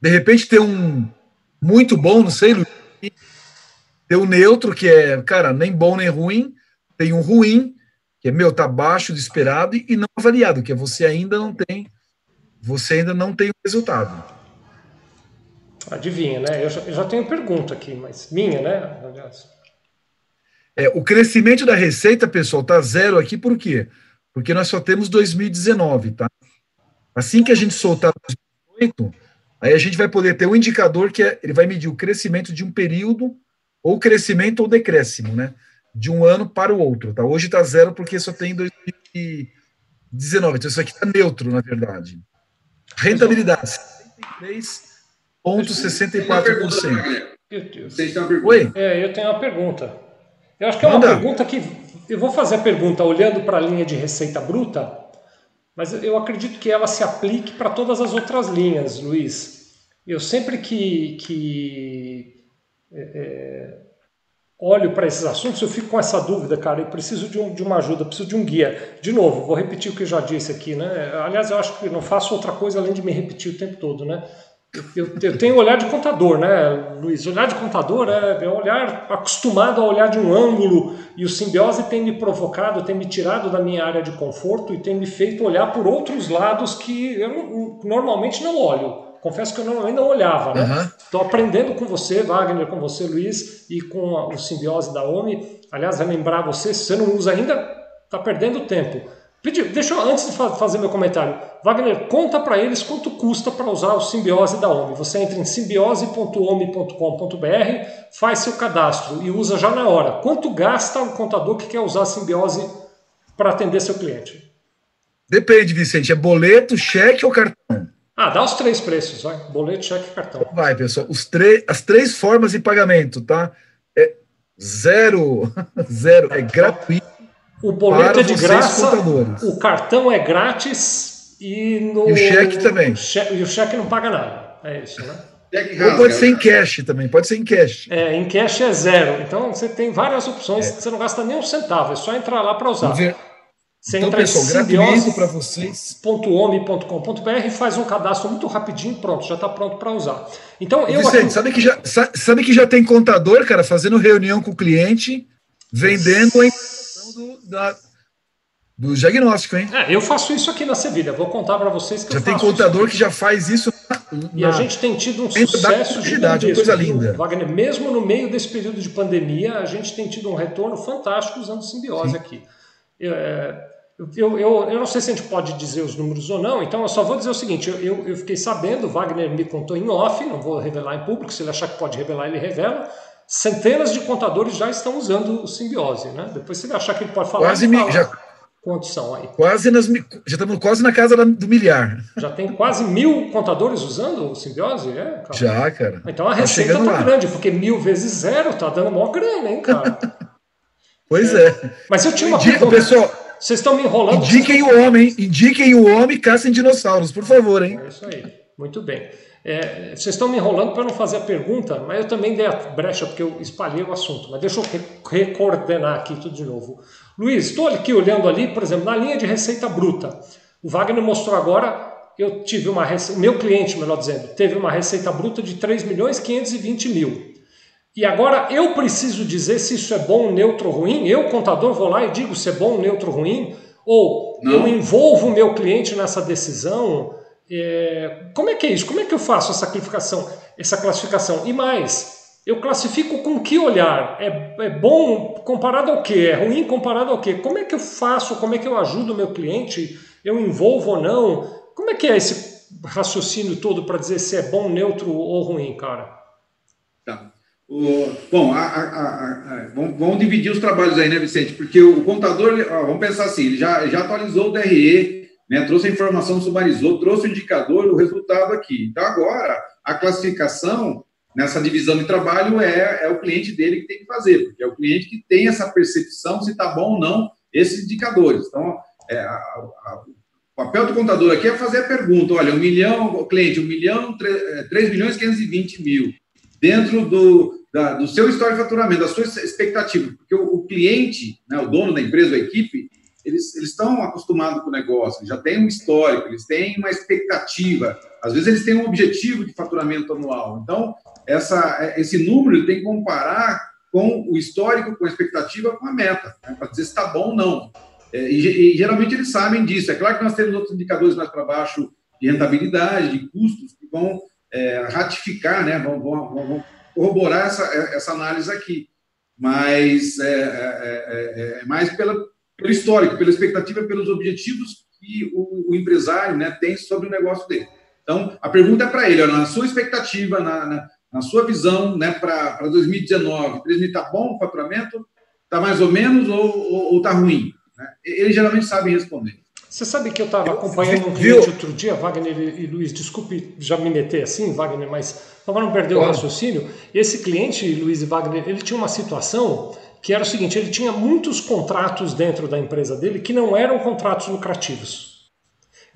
De repente tem um muito bom, não sei, Luiz, tem o neutro, que é, cara, nem bom nem ruim. Tem um ruim, que é, meu, tá baixo do esperado, e não avaliado, que é você ainda não tem, você ainda não tem o resultado. Adivinha, né? Eu já, eu já tenho pergunta aqui, mas minha, né? Aliás. É, o crescimento da receita, pessoal, tá zero aqui, por quê? Porque nós só temos 2019, tá? Assim que a gente soltar 2018, aí a gente vai poder ter um indicador que é, ele vai medir o crescimento de um período ou crescimento ou decréscimo, né? De um ano para o outro, tá? Hoje está zero porque só tem 2019, então isso aqui está neutro, na verdade. Rentabilidade, 73,64%. Vocês têm uma pergunta? Oi? É, eu tenho uma pergunta. Eu acho que é uma Manda. pergunta que. Eu vou fazer a pergunta olhando para a linha de receita bruta, mas eu acredito que ela se aplique para todas as outras linhas, Luiz. Eu sempre que, que é, é, olho para esses assuntos, eu fico com essa dúvida, cara, eu preciso de, um, de uma ajuda, preciso de um guia. De novo, vou repetir o que eu já disse aqui, né? Aliás, eu acho que não faço outra coisa além de me repetir o tempo todo, né? Eu, eu, tenho olhar de contador, né, Luiz? Olhar de contador é, é olhar acostumado a olhar de um ângulo e o simbiose tem me provocado, tem me tirado da minha área de conforto e tem me feito olhar por outros lados que eu normalmente não olho confesso que eu não, ainda não olhava, né? Estou uhum. aprendendo com você, Wagner, com você, Luiz, e com a, o simbiose da OMI. Aliás, vai lembrar você, se você não usa ainda, está perdendo tempo. Pedi, deixa eu, antes de fazer meu comentário, Wagner, conta para eles quanto custa para usar o simbiose da OMI. Você entra em simbiose.omi.com.br, faz seu cadastro e usa já na hora. Quanto gasta o contador que quer usar a simbiose para atender seu cliente? Depende, Vicente. É boleto, cheque ou cartão? Ah, dá os três preços, vai. Boleto, cheque e cartão. Então vai, pessoal. Os as três formas de pagamento, tá? É zero, zero, é gratuito. O boleto é de graça, contadores. o cartão é grátis e, no, e o cheque também. e o cheque não paga nada. É isso, né? Ou pode ser em cash também, pode ser em cash. É, em cash é zero. Então você tem várias opções, é. você não gasta nem um centavo, é só entrar lá para usar. Você então, entra pessoal, gratuito para vocês. .ome.com.br faz um cadastro muito rapidinho, pronto, já está pronto para usar. Então, eu Vicente, aqui... sabe, que já, sabe que já tem contador, cara, fazendo reunião com o cliente, vendendo a informação do, da, do diagnóstico, hein? É, eu faço isso aqui na Sevilha, vou contar para vocês que já tem contador que já faz isso. Na, e a gente tem tido um sucesso gigantesco. Coisa linda. Wagner, mesmo no meio desse período de pandemia, a gente tem tido um retorno fantástico usando simbiose Sim. aqui. É, eu, eu, eu não sei se a gente pode dizer os números ou não, então eu só vou dizer o seguinte: eu, eu fiquei sabendo, Wagner me contou em off, não vou revelar em público, se ele achar que pode revelar, ele revela. Centenas de contadores já estão usando o simbiose, né? Depois, se ele achar que ele pode falar, Quase fala. já, quantos são aí? quase nas, já estamos quase na casa do milhar. Já tem quase mil contadores usando o simbiose? É, cara. Já, cara. Então a Tá receita chegando tá lá. grande, porque mil vezes zero tá dando maior grana, hein, cara? Pois é. Mas eu tinha uma Indica, pergunta. pessoal, Vocês estão me enrolando. indiquem o homem, indiquem o homem, caçem dinossauros, por favor, hein? É isso aí. Muito bem. É, vocês estão me enrolando para não fazer a pergunta, mas eu também dei a brecha porque eu espalhei o assunto. Mas deixa eu re- recoordenar aqui tudo de novo. Luiz, estou aqui olhando ali, por exemplo, na linha de receita bruta. O Wagner mostrou agora, eu tive uma receita, meu cliente, melhor dizendo, teve uma receita bruta de 3 milhões 520 mil. E agora eu preciso dizer se isso é bom, neutro ou ruim. Eu, contador, vou lá e digo se é bom, neutro ou ruim. Ou Não. eu envolvo o meu cliente nessa decisão. É, como é que é isso? Como é que eu faço essa classificação? Essa classificação? E mais, eu classifico com que olhar? É, é bom comparado ao quê? É ruim comparado ao quê? Como é que eu faço? Como é que eu ajudo o meu cliente? Eu envolvo ou não? Como é que é esse raciocínio todo para dizer se é bom, neutro ou ruim, cara? O- bom, a- a- a- vamos, vamos dividir os trabalhos aí, né, Vicente? Porque o contador, ó, vamos pensar assim, ele já, já atualizou o DRE, né, trouxe a informação, sumarizou, trouxe o indicador, o resultado aqui. Então, agora, a classificação nessa divisão de trabalho é, é o cliente dele que tem que fazer, porque é o cliente que tem essa percepção se está bom ou não esses indicadores. Então, é, o papel do contador aqui é fazer a pergunta, olha, um milhão, cliente, um milhão, tre- 3 milhões e 520 mil, dentro do, da- do seu histórico de faturamento, da sua expectativa, porque o, o cliente, né, o dono da empresa, a equipe, eles, eles estão acostumados com o negócio, eles já têm um histórico, eles têm uma expectativa, às vezes eles têm um objetivo de faturamento anual. Então, essa, esse número tem que comparar com o histórico, com a expectativa, com a meta, né, para dizer se está bom ou não. É, e, e geralmente eles sabem disso. É claro que nós temos outros indicadores mais para baixo de rentabilidade, de custos, que vão é, ratificar, né, vão, vão- vão- corroborar essa, essa análise aqui. Mas é, é- é- é mais pela, pelo histórico, pela expectativa, pelos objetivos que o, o empresário né, tem sobre o negócio dele. Então, a pergunta é para ele, na sua expectativa, na, na, na sua visão né, para 2019, 2019 está bom o faturamento? Está mais ou menos ou está ruim? Né? Geralmente sabem responder. Você sabe que eu estava acompanhando um cliente outro dia, Wagner e Luiz, desculpe já me meter assim, Wagner, mas para não perder o Claro. raciocínio, esse cliente, Luiz e Wagner, ele tinha uma situação que era o seguinte, ele tinha muitos contratos dentro da empresa dele que não eram contratos lucrativos.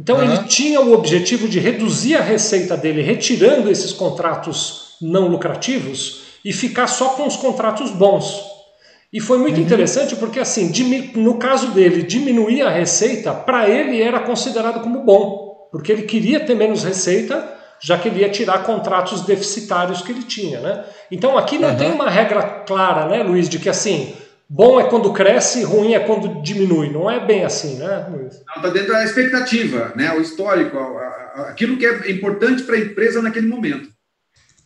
Então Aham. ele tinha o objetivo de reduzir a receita dele, retirando esses contratos não lucrativos e ficar só com os contratos bons. E foi muito interessante porque, assim, no caso dele, diminuir a receita, para ele era considerado como bom, porque ele queria ter menos receita, já que ele ia tirar contratos deficitários que ele tinha, né? Então aqui não Aham. tem uma regra clara, né, Luiz, de que assim, bom é quando cresce, ruim é quando diminui. Não é bem assim, né, Luiz? Está dentro da expectativa, né? o histórico, a- a- aquilo que é importante para a empresa naquele momento.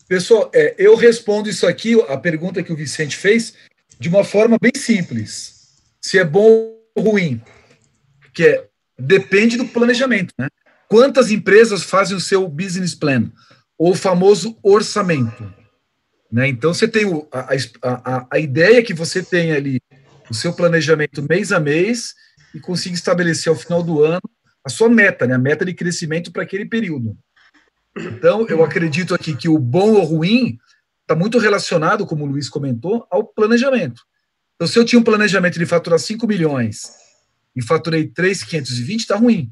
Pessoal, é, eu respondo isso aqui, a pergunta que o Vicente fez, de uma forma bem simples. Se é bom ou ruim. Que é, depende do planejamento, né? Quantas empresas fazem o seu business plan? Ou o famoso orçamento. Né? Então, você tem o, a, a, a ideia que você tem ali, o seu planejamento mês a mês, e consiga estabelecer ao final do ano a sua meta, né? a meta de crescimento para aquele período. Então, eu acredito aqui que o bom ou ruim está muito relacionado, como o Luiz comentou, ao planejamento. Então, se eu tinha um planejamento de faturar 5 milhões e faturei 3,520, está ruim.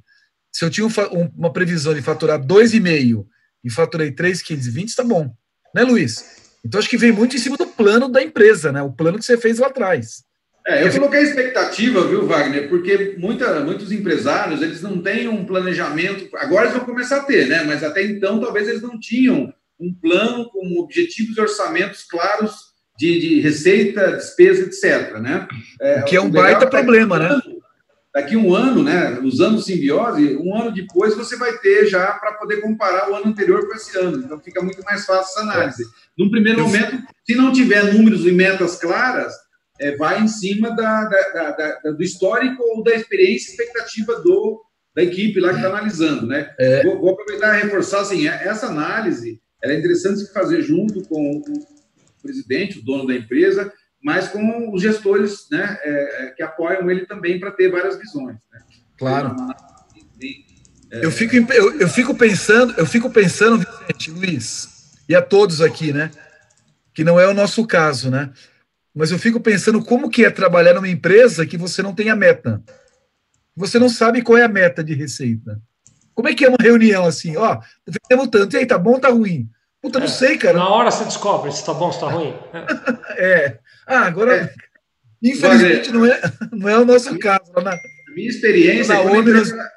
Se eu tinha um um- uma previsão de faturar 2,5 e faturei 3,520, está bom. Né, Luiz? Então, acho que vem muito em cima do plano da empresa, né? O plano que você fez lá atrás. É, eu coloquei expectativa, viu, Wagner? Porque muita, muitos empresários eles não têm um planejamento. Agora eles vão começar a ter, né? Mas até então talvez eles não tinham um plano com objetivos e orçamentos claros de, de receita, despesa, etc. Né? O que é um baita daqui problema, né? Daqui um ano, né? Usando simbiose, um ano depois você vai ter já para poder comparar o ano anterior com esse ano. Então fica muito mais fácil essa análise. Num primeiro momento, se não tiver números e metas claras, é, vai em cima da, da, da, do histórico ou da experiência e expectativa do, da equipe lá que está analisando. Né? É. Vou, vou, aproveitar e reforçar assim, é, essa análise é interessante se fazer junto com o presidente, o dono da empresa, mas com os gestores né, é, é que apoiam ele também para ter várias visões. Né? Claro. É, eu fico, eu, eu, fico pensando, eu fico pensando, Vicente, Luiz, e a todos aqui, né? Que não é o nosso caso, né? Mas eu fico pensando como que é trabalhar numa empresa que você não tem a meta. Você não sabe qual é a meta de receita. Como é que é uma reunião assim? Ó, vendemos tanto, e aí, tá bom ou tá ruim? Puta, não é, sei, cara. Na hora você descobre se tá bom ou se tá ruim. é. Ah, agora, é. infelizmente, não, é, não é o nosso caso. Na, minha experiência, na quando, a empresa,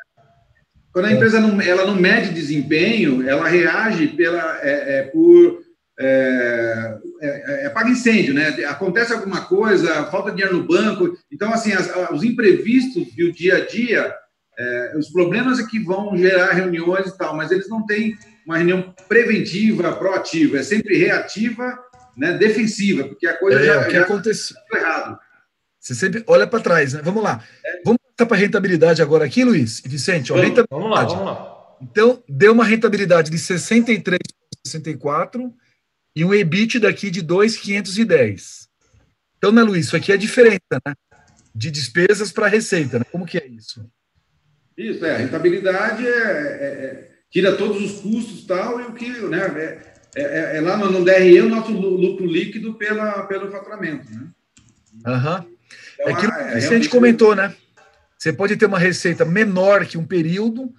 quando a empresa não, ela não mede desempenho, ela reage pela, é, é por é, é, é paga incêndio, né? Acontece alguma coisa, falta dinheiro no banco. Então, assim, as, os imprevistos e o dia a dia, é, os problemas é que vão gerar reuniões e tal, mas eles não têm uma reunião preventiva, proativa, é sempre reativa, né, defensiva, porque a coisa é, já, o que já aconteceu errado. Você sempre olha para trás, né? Vamos lá. É. Vamos passar para a rentabilidade agora aqui, Luiz e Vicente. Ó, vamos, rentabilidade. vamos lá, vamos lá. Então, deu uma rentabilidade de 63,64 e um EBIT daqui de 2,510. Então, né, Luiz, isso aqui é a diferença, né? De despesas para receita, né? Como que é isso? Isso, é. A rentabilidade é, é, é tira todos os custos tal, e o que, né? É, é, é, é lá no, no DRE o nosso lucro líquido pela, pelo faturamento, né? Aham. Uhum. Então, é aquilo que a gente comentou, né? Você pode ter uma receita menor que um período,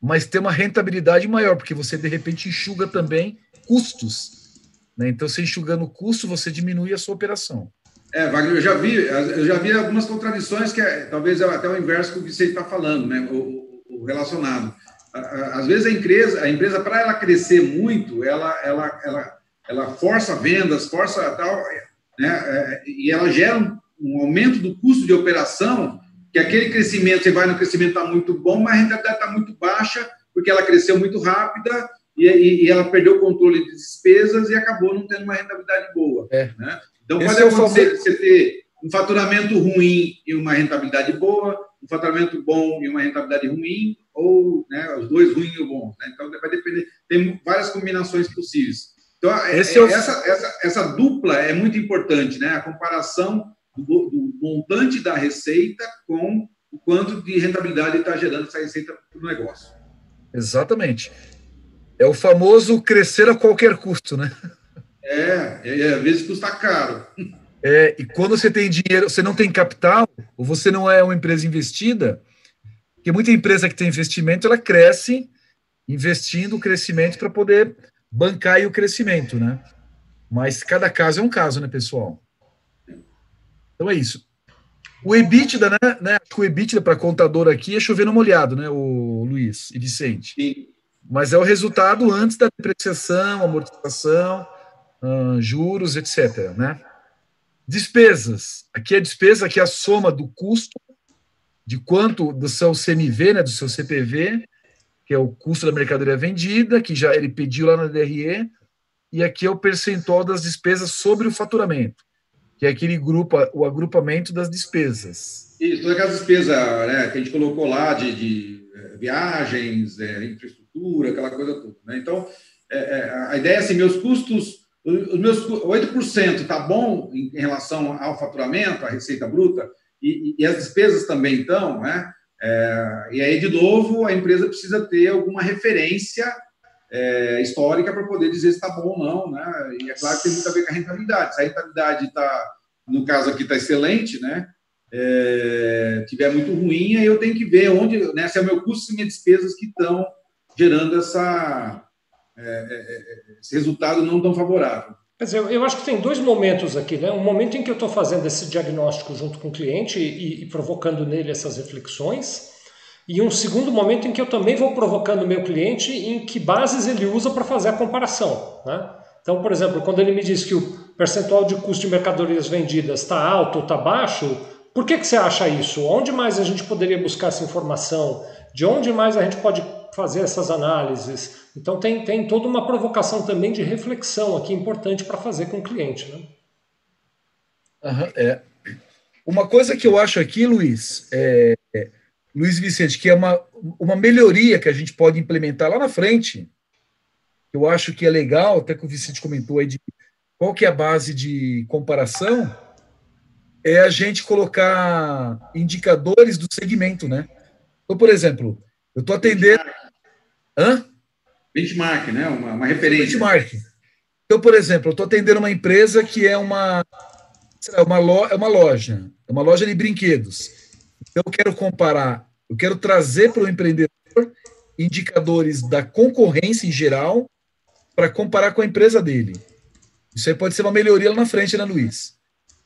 mas ter uma rentabilidade maior, porque você de repente enxuga também custos. Né? Então, você enxugando o custo, você diminui a sua operação. É, Wagner, eu já vi, eu já vi algumas contradições que é, talvez é até o inverso do que você está falando, né? O, o, relacionado. Às vezes a empresa, a empresa para ela crescer muito, ela, ela, ela, ela força vendas, força tal, né? É, e ela gera um, um aumento do custo de operação, que aquele crescimento, você vai no crescimento está muito bom, mas a rentabilidade está muito baixa, porque ela cresceu muito rápida e, e, ela perdeu o controle de despesas e acabou não tendo uma rentabilidade boa. É. Né? Então, Esse pode é acontecer você ter um faturamento ruim e uma rentabilidade boa, um faturamento bom e uma rentabilidade ruim, ou né, os dois ruins e o bom. Né? Então, vai depender, tem várias combinações possíveis. Então, é, é, é essa, essa, essa dupla é muito importante, né? a comparação do, do montante da receita com o quanto de rentabilidade está gerando essa receita para o negócio. Exatamente. É o famoso crescer a qualquer custo, né? É, é às vezes custa caro. É, e quando você tem dinheiro, você não tem capital, ou você não é uma empresa investida, porque muita empresa que tem investimento, ela cresce investindo o crescimento para poder bancar o crescimento, né? Mas cada caso é um caso, né, pessoal? Então é isso. O EBITDA, né? né acho que o EBITDA para contador aqui é chover no molhado, né, o Luiz e Vicente? Sim mas é o resultado antes da depreciação, amortização, juros, etc. Né? Despesas. Aqui a despesa aqui é a soma do custo de quanto do seu CMV, né, do seu CPV, que é o custo da mercadoria vendida, que já ele pediu lá na DRE, e aqui é o percentual das despesas sobre o faturamento, que é aquele grupo, o agrupamento das despesas. Isso, todas aquelas despesas né, que a gente colocou lá de, de eh, viagens, é, infraestrutura, aquela coisa toda. Né? Então, é, é, a ideia é assim, meus custos, os meus 8% está bom em, relação ao faturamento, à receita bruta, e, e as despesas também estão, né? É, e aí, de novo, a empresa precisa ter alguma referência é, histórica para poder dizer se está bom ou não, né? E é claro que tem muito a ver com a rentabilidade. Se a rentabilidade está, no caso aqui, está excelente, né? É, tiver muito ruim, aí eu tenho que ver onde, né, se é o meu custo e minhas despesas que estão gerando essa, esse resultado não tão favorável. Mas eu, eu acho que tem dois momentos aqui, né? Um momento em que eu estou fazendo esse diagnóstico junto com o cliente e, e, provocando nele essas reflexões, e um segundo momento em que eu também vou provocando o meu cliente em que bases ele usa para fazer a comparação. Né? Então, por exemplo, quando ele me diz que o percentual de custo de mercadorias vendidas está alto ou está baixo, por que, que você acha isso? Onde mais a gente poderia buscar essa informação? De onde mais a gente pode fazer essas análises. Então tem, tem toda uma provocação também de reflexão aqui importante para fazer com o cliente. Né? Uhum, é. uma coisa que eu acho aqui, Luiz, é, Luiz Vicente, que é uma, uma melhoria que a gente pode implementar lá na frente, eu acho que é legal, até que o Vicente comentou aí de qual que é a base de comparação, é a gente colocar indicadores do segmento, né? Então, por exemplo, eu estou atendendo... Hã? Benchmark, né? Uma, uma referência. Benchmark. Então, por exemplo, eu estou atendendo uma empresa que é uma, é uma, loja, é uma loja, é uma loja de brinquedos. Então, eu quero comparar, eu quero trazer para o empreendedor indicadores da concorrência em geral para comparar com a empresa dele. Isso aí pode ser uma melhoria lá na frente, né, Luiz?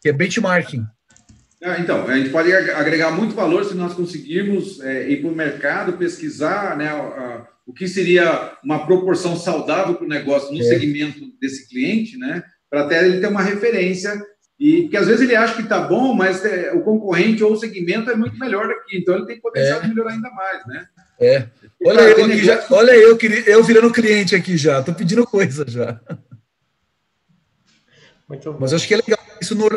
Que é benchmarking. Ah, então, a gente pode agregar muito valor se nós conseguirmos é, ir para o mercado, pesquisar né, a, o que seria uma proporção saudável para o negócio no é. segmento desse cliente, né? Para até ele ter uma referência. E porque às vezes ele acha que está bom, mas é, o concorrente ou o segmento é muito melhor daqui. Então ele tem potencial é. de melhorar ainda mais, né? É. Olha, eu, aqui negócio... já, olha eu, eu virando cliente aqui já, estou pedindo coisa já. Mas acho que é legal. Isso, no,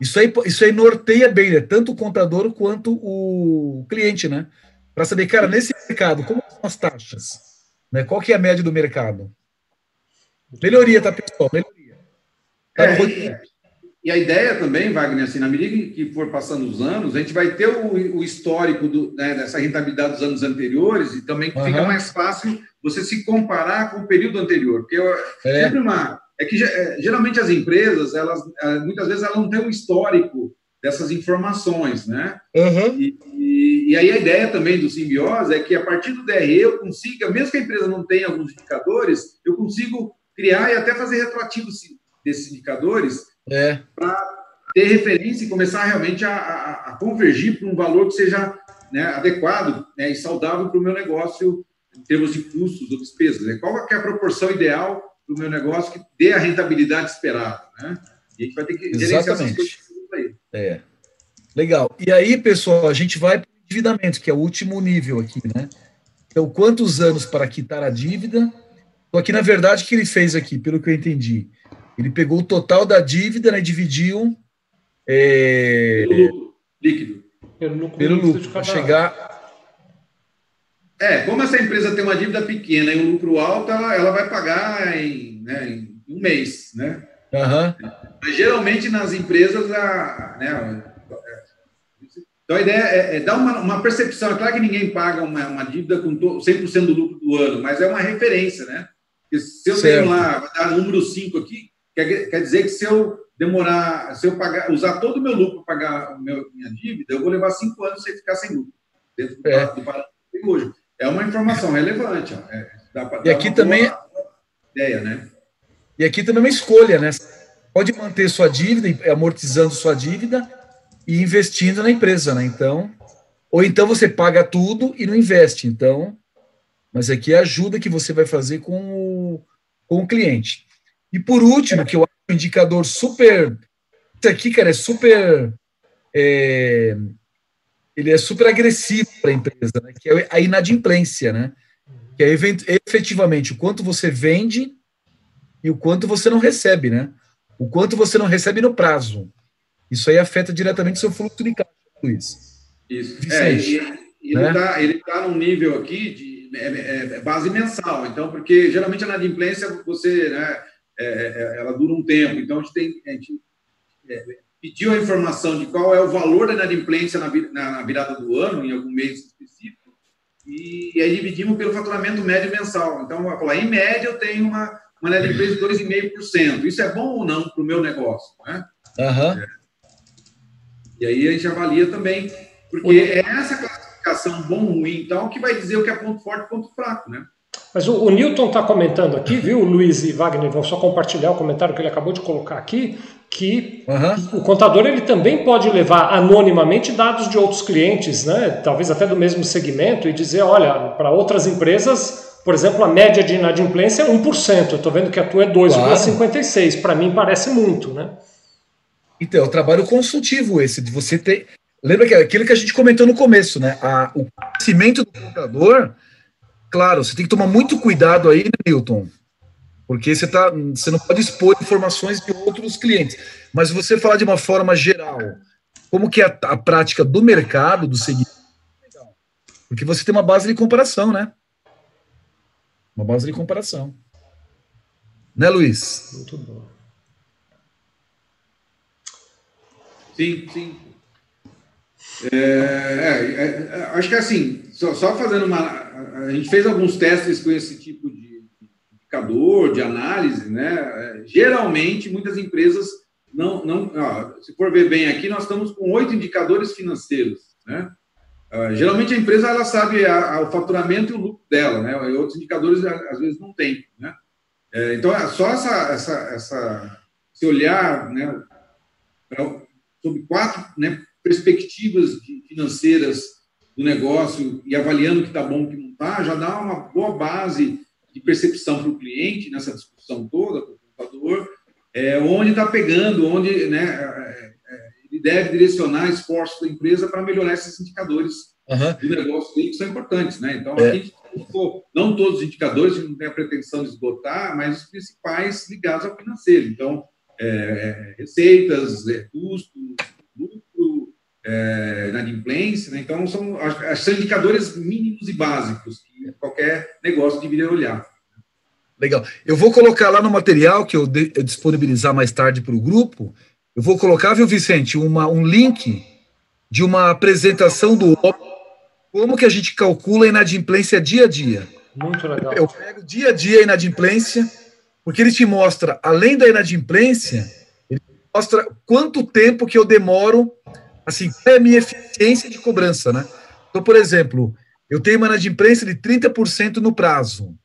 isso, aí, isso aí norteia bem, né? Tanto o contador quanto o cliente, né? Para saber, cara, nesse mercado, como são as taxas? Né? Qual que é a média do mercado? Melhoria, tá, pessoal? Melhoria. Tá é, e, e, a ideia também, Wagner, assim, na medida que for passando os anos, a gente vai ter o, o histórico do, né, dessa rentabilidade dos anos anteriores e também uhum. fica mais fácil você se comparar com o período anterior. Porque eu, é. sempre uma. É que é, geralmente as empresas, elas é, muitas vezes elas não têm um histórico dessas informações, né? Uhum. E, e, e, aí a ideia também do simbiose é que a partir do DRE eu consiga, mesmo que a empresa não tenha alguns indicadores, eu consigo criar e até fazer retroativos desses indicadores é. para ter referência e começar realmente a, a, a convergir para um valor que seja né, adequado né, e saudável para o meu negócio em termos de custos ou despesas. Né? Qual é a proporção ideal para o meu negócio que dê a rentabilidade esperada? Né? E a gente vai ter que gerenciar essas coisas aí. É. Legal. E aí, pessoal, a gente vai para o endividamento, que é o último nível aqui, né? Então, quantos anos para quitar a dívida? Então, aqui, na verdade, o que ele fez aqui, pelo que eu entendi? Ele pegou o total da dívida né, e dividiu... É, pelo lucro líquido. Pelo lucro, pelo lucro para chegar... É, como essa empresa tem uma dívida pequena e um lucro alto, ela, ela vai pagar em, né, em um mês, né? Uhum. Mas geralmente nas empresas, a, né, então a ideia é, é dar uma, uma, percepção. É claro que ninguém paga uma, uma dívida com 100% do lucro do ano, mas é uma referência, né? Porque se eu certo. tenho lá, vou dar número 5 aqui, quer, quer dizer que se eu demorar, se eu pagar, usar todo o meu lucro para pagar a minha dívida, eu vou levar 5 anos sem ficar sem lucro. Dentro do, é. do parâmetro hoje. É uma informação relevante. Ó. É, dá e aqui também. Ideia, né? E aqui também é uma escolha, né? Pode manter sua dívida, amortizando sua dívida e investindo na empresa, né? Então, ou então você paga tudo e não investe. Então, mas aqui é a ajuda que você vai fazer com o, com o cliente. E por último, que eu acho um indicador super. Isso aqui, cara, é super. É, ele é super agressivo para a empresa, né? que é a inadimplência, né? Que é efetivamente o quanto você vende e o quanto você não recebe, né? O quanto você não recebe no prazo. Isso aí afeta diretamente o seu fluxo de caixa, Luiz. Isso. Vicente, é, ele né? está ele tá num nível aqui de é, é, é, base mensal. Então, porque geralmente a inadimplência, você, né, é, é, ela dura um tempo. Então, a gente, tem, a gente pediu a informação de qual é o valor da inadimplência na, virada do ano, em algum mês específico, e, aí dividimos pelo faturamento médio mensal. Então, eu falar, em média, eu tenho uma uma de empresa de 2,5%. Isso é bom ou não para o meu negócio? Né? Uhum. É. E aí a gente avalia também, porque é essa classificação bom ruim, então, que vai dizer o que é ponto forte e ponto fraco, né? Mas o, o Newton está comentando aqui, viu, Luiz e Wagner, vou só compartilhar o comentário que ele acabou de colocar aqui, que uhum. o contador ele também pode levar anonimamente dados de outros clientes, né, talvez até do mesmo segmento, e dizer, olha, para outras empresas por exemplo, a média de inadimplência é 1%. Eu estou vendo que a tua é 2,56%. Claro. Para mim parece muito, né? Então, é o trabalho consultivo esse, de você ter. Lembra que é aquilo que a gente comentou no começo, né? A, o conhecimento do contador, claro, você tem que tomar muito cuidado aí, né, Milton? Porque você, tá, você não pode expor informações de outros clientes. Mas você falar de uma forma geral, como que é a, a prática do mercado, do segmento. Porque você tem uma base de comparação, né? Uma base de comparação. Né, Luiz? Muito bom. Sim, sim. É, é, é, acho que assim, só, só, fazendo uma. A gente fez alguns testes com esse tipo de indicador, de análise, né? É, geralmente, muitas empresas não. não ó, se for ver bem aqui, nós estamos com oito indicadores financeiros, né? Uh, geralmente a empresa ela sabe a, a, o faturamento e o lucro dela, né? E outros indicadores às vezes não tem, né? É, então é só essa, essa, essa, esse olhar, né? sobre quatro né, perspectivas financeiras do negócio e avaliando o que está bom, o que não está, já dá uma boa base de percepção para o cliente nessa discussão toda, para o computador, é, onde está pegando, onde né, é, é, ele deve direcionar esforços da empresa para melhorar esses indicadores uhum. do negócio que são importantes. Né? Então, é. a gente não todos os indicadores, a gente não tem a pretensão de esgotar, mas os principais ligados ao financeiro. Então, é, é, receitas, é, custos, é, inadimplência. Né? Então, são, são indicadores mínimos e básicos que qualquer negócio deveria olhar. Legal. Eu vou colocar lá no material que eu, de, eu disponibilizar mais tarde para o grupo, eu vou colocar, viu, Vicente, uma, um link de uma apresentação do como que a gente calcula a inadimplência dia a dia. Muito legal. Eu pego dia a dia a inadimplência porque ele te mostra, além da inadimplência, ele mostra quanto tempo que eu demoro, assim, qual é a minha eficiência de cobrança, né? Então, por exemplo, eu tenho uma inadimplência de 30% no prazo,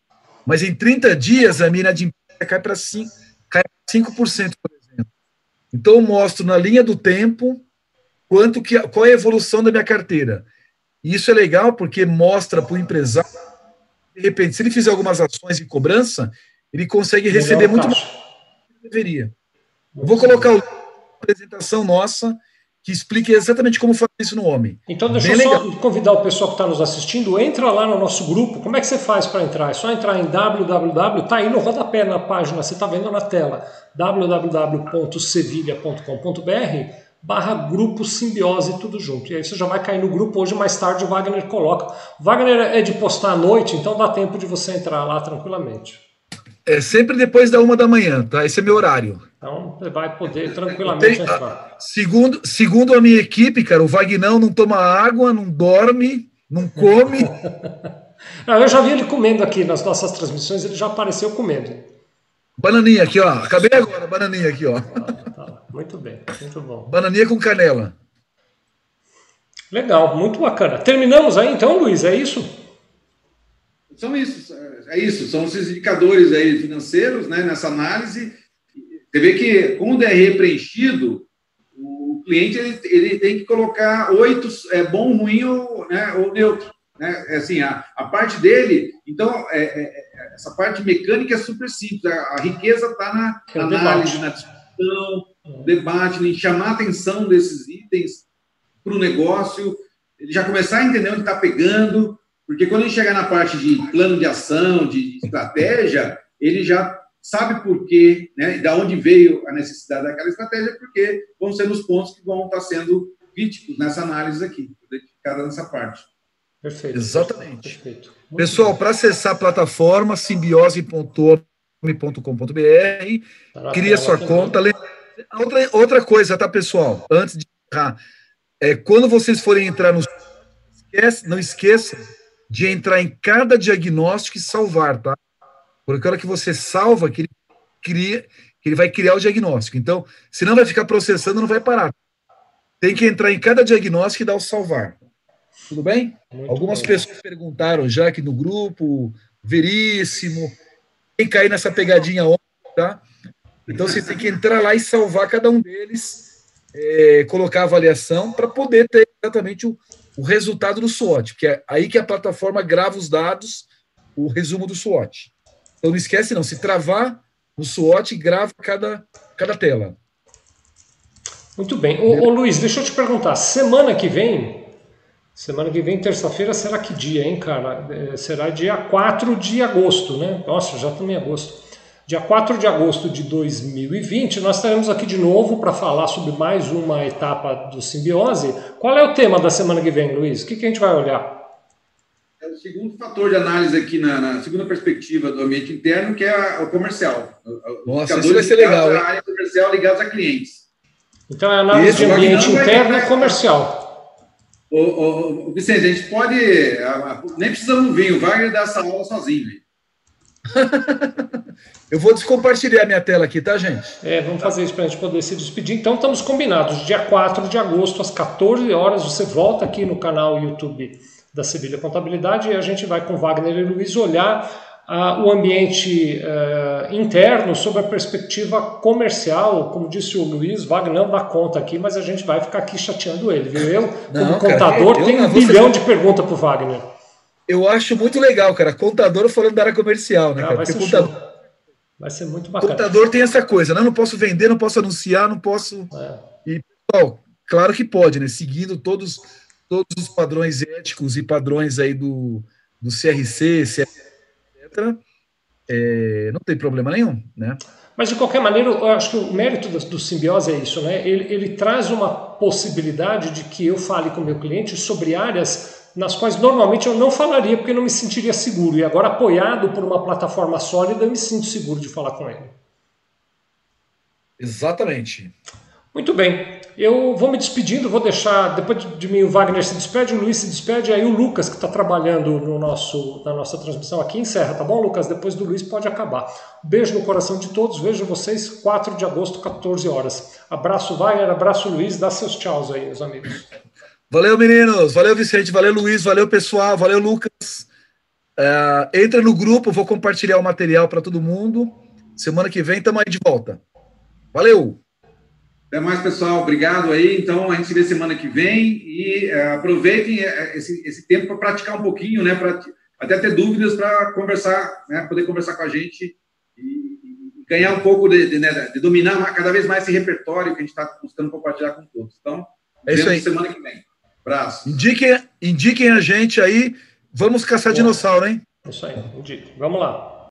mas em 30 dias a minha inadimplência cai para 5%, cai 5%, por exemplo. Então, eu mostro na linha do tempo quanto que, qual é a evolução da minha carteira. E isso é legal porque mostra para o empresário, de repente, se ele fizer algumas ações de cobrança, ele consegue receber muito mais do que deveria. Eu vou colocar a apresentação nossa que explique exatamente como fazer isso no homem. Então, deixa Bem eu só legal. convidar o pessoal que está nos assistindo, entra lá no nosso grupo. Como é que você faz para entrar? É só entrar em www, está aí no rodapé na página, você está vendo na tela, www.sevilha.com.br barra grupo simbiose tudo junto. E aí você já vai cair no grupo hoje, mais tarde o Wagner coloca. O Wagner é de postar à noite, então dá tempo de você entrar lá tranquilamente. É sempre depois da uma da manhã, tá? Esse é meu horário. Então você vai poder tranquilamente Tem, entrar. Segundo, segundo a minha equipe, cara, o Vagnão não toma água, não dorme, não come. não, eu já vi ele comendo aqui nas nossas transmissões, ele já apareceu comendo. Bananinha aqui, ó. Acabei agora, bananinha aqui, ó. Tá, muito bem, muito bom. Bananinha com canela. Legal, muito bacana. Terminamos aí então, Luiz, é isso? São isso, é isso, são esses indicadores aí financeiros, né, nessa análise. Você vê que com o DRE preenchido, o cliente ele, ele tem que colocar oito, é bom, ruim ou, né, ou neutro. Né? É assim, a, a parte dele, então, é, é, é, essa parte mecânica é super simples, a, a riqueza está na é análise, na discussão, no debate, em chamar a atenção desses itens para o negócio, ele já começar a entender onde está pegando, porque quando ele chegar na parte de plano de ação, de estratégia, ele já sabe por quê, né, da onde veio a necessidade daquela estratégia, porque vão ser os pontos que vão estar sendo críticos nessa análise aqui, identificada nessa parte. Perfeito. Exatamente. Perfeito. Pessoal, para acessar a plataforma simbiose.com.br, cria sua conta. Outra, outra coisa, tá, pessoal? Antes de encerrar, é, quando vocês forem entrar no. Esquece, não esqueça de entrar em cada diagnóstico e salvar, tá? Porque a hora que você salva, que ele cria, que ele vai criar o diagnóstico. Então, se não vai ficar processando, não vai parar. Tem que entrar em cada diagnóstico e dar o salvar. Tudo bem? Muito Algumas bom. pessoas perguntaram já aqui no grupo, veríssimo. Quem cair nessa pegadinha ontem, tá? Então você tem que entrar lá e salvar cada um deles, é, colocar a avaliação para poder ter exatamente o, o resultado do SWOT, porque é aí que a plataforma grava os dados, o resumo do SWOT. Então não esquece não, se travar no SWOT, grava cada, cada tela. Muito bem. Ô, ô, Luiz, deixa eu te perguntar, semana que vem, semana que vem, terça-feira, será que dia, hein, cara? É, será dia 4 de agosto, né? Nossa, já estamos em agosto. Dia 4 de agosto de 2020, nós estaremos aqui de novo para falar sobre mais uma etapa do simbiose. Qual é o tema da semana que vem, Luiz? O que, que a gente vai olhar? É o segundo fator de análise aqui na, na segunda perspectiva do ambiente interno, que é o comercial. Nossa, isso vai ser legal. A área comercial ligados a clientes. Então é análise Esse de ambiente interno e comercial. O, o, o, Vicente, a gente pode. Nem precisamos vir, o Wagner dá essa aula sozinho. Eu vou descompartilhar minha tela aqui, tá, gente? É, vamos fazer isso para a gente poder se despedir. Então, estamos combinados. Dia 4 de agosto, às 14 horas, você volta aqui no canal YouTube da Sevilha Contabilidade e a gente vai com Wagner e Luiz olhar uh, o ambiente uh, interno sob a perspectiva comercial. Como disse o Luiz, Wagner não dá conta aqui, mas a gente vai ficar aqui chateando ele, viu? Eu, como não, contador, cara, tenho um bilhão de perguntas para o Wagner. Eu acho muito legal, cara. Contador falando da área comercial, né, ah, cara? Vai ser, contador... vai ser muito bacana. Contador tem essa coisa, né? Não posso vender, não posso anunciar, não posso. É. E, claro que pode, né? Seguindo todos, todos os padrões éticos e padrões aí do, do CRC, etc. É, não tem problema nenhum, né? Mas de qualquer maneira, eu acho que o mérito do, do simbiose é isso, né? Ele, ele traz uma possibilidade de que eu fale com o meu cliente sobre áreas nas quais normalmente eu não falaria porque não me sentiria seguro. E agora, apoiado por uma plataforma sólida, eu me sinto seguro de falar com ele. Exatamente. Muito bem. Eu vou me despedindo, vou deixar. Depois de mim, o Wagner se despede, o Luiz se despede, aí o Lucas, que está trabalhando no nosso, na nossa transmissão aqui, encerra, tá bom, Lucas? Depois do Luiz pode acabar. Beijo no coração de todos, vejo vocês 4 de agosto, 14 horas. Abraço, Wagner, abraço, Luiz, dá seus tchauz aí, meus amigos. Valeu, meninos. Valeu, Vicente. Valeu, Luiz. Valeu, pessoal. Valeu, Lucas. Uh, entra no grupo, vou compartilhar o material para todo mundo. Semana que vem estamos aí de volta. Valeu! Até mais, pessoal. Obrigado aí. Então, a gente se vê semana que vem e uh, aproveitem é, esse, esse tempo para praticar um pouquinho, né? Para até ter dúvidas para conversar, né? Poder conversar com a gente e, e ganhar um pouco de, de, né? de, dominar cada vez mais esse repertório que a gente está buscando compartilhar com todos. Então, é isso aí. semana que vem. Abraço. Indiquem, indiquem a gente aí. Vamos caçar Boa. dinossauro, hein? Isso aí, indique. Vamos lá.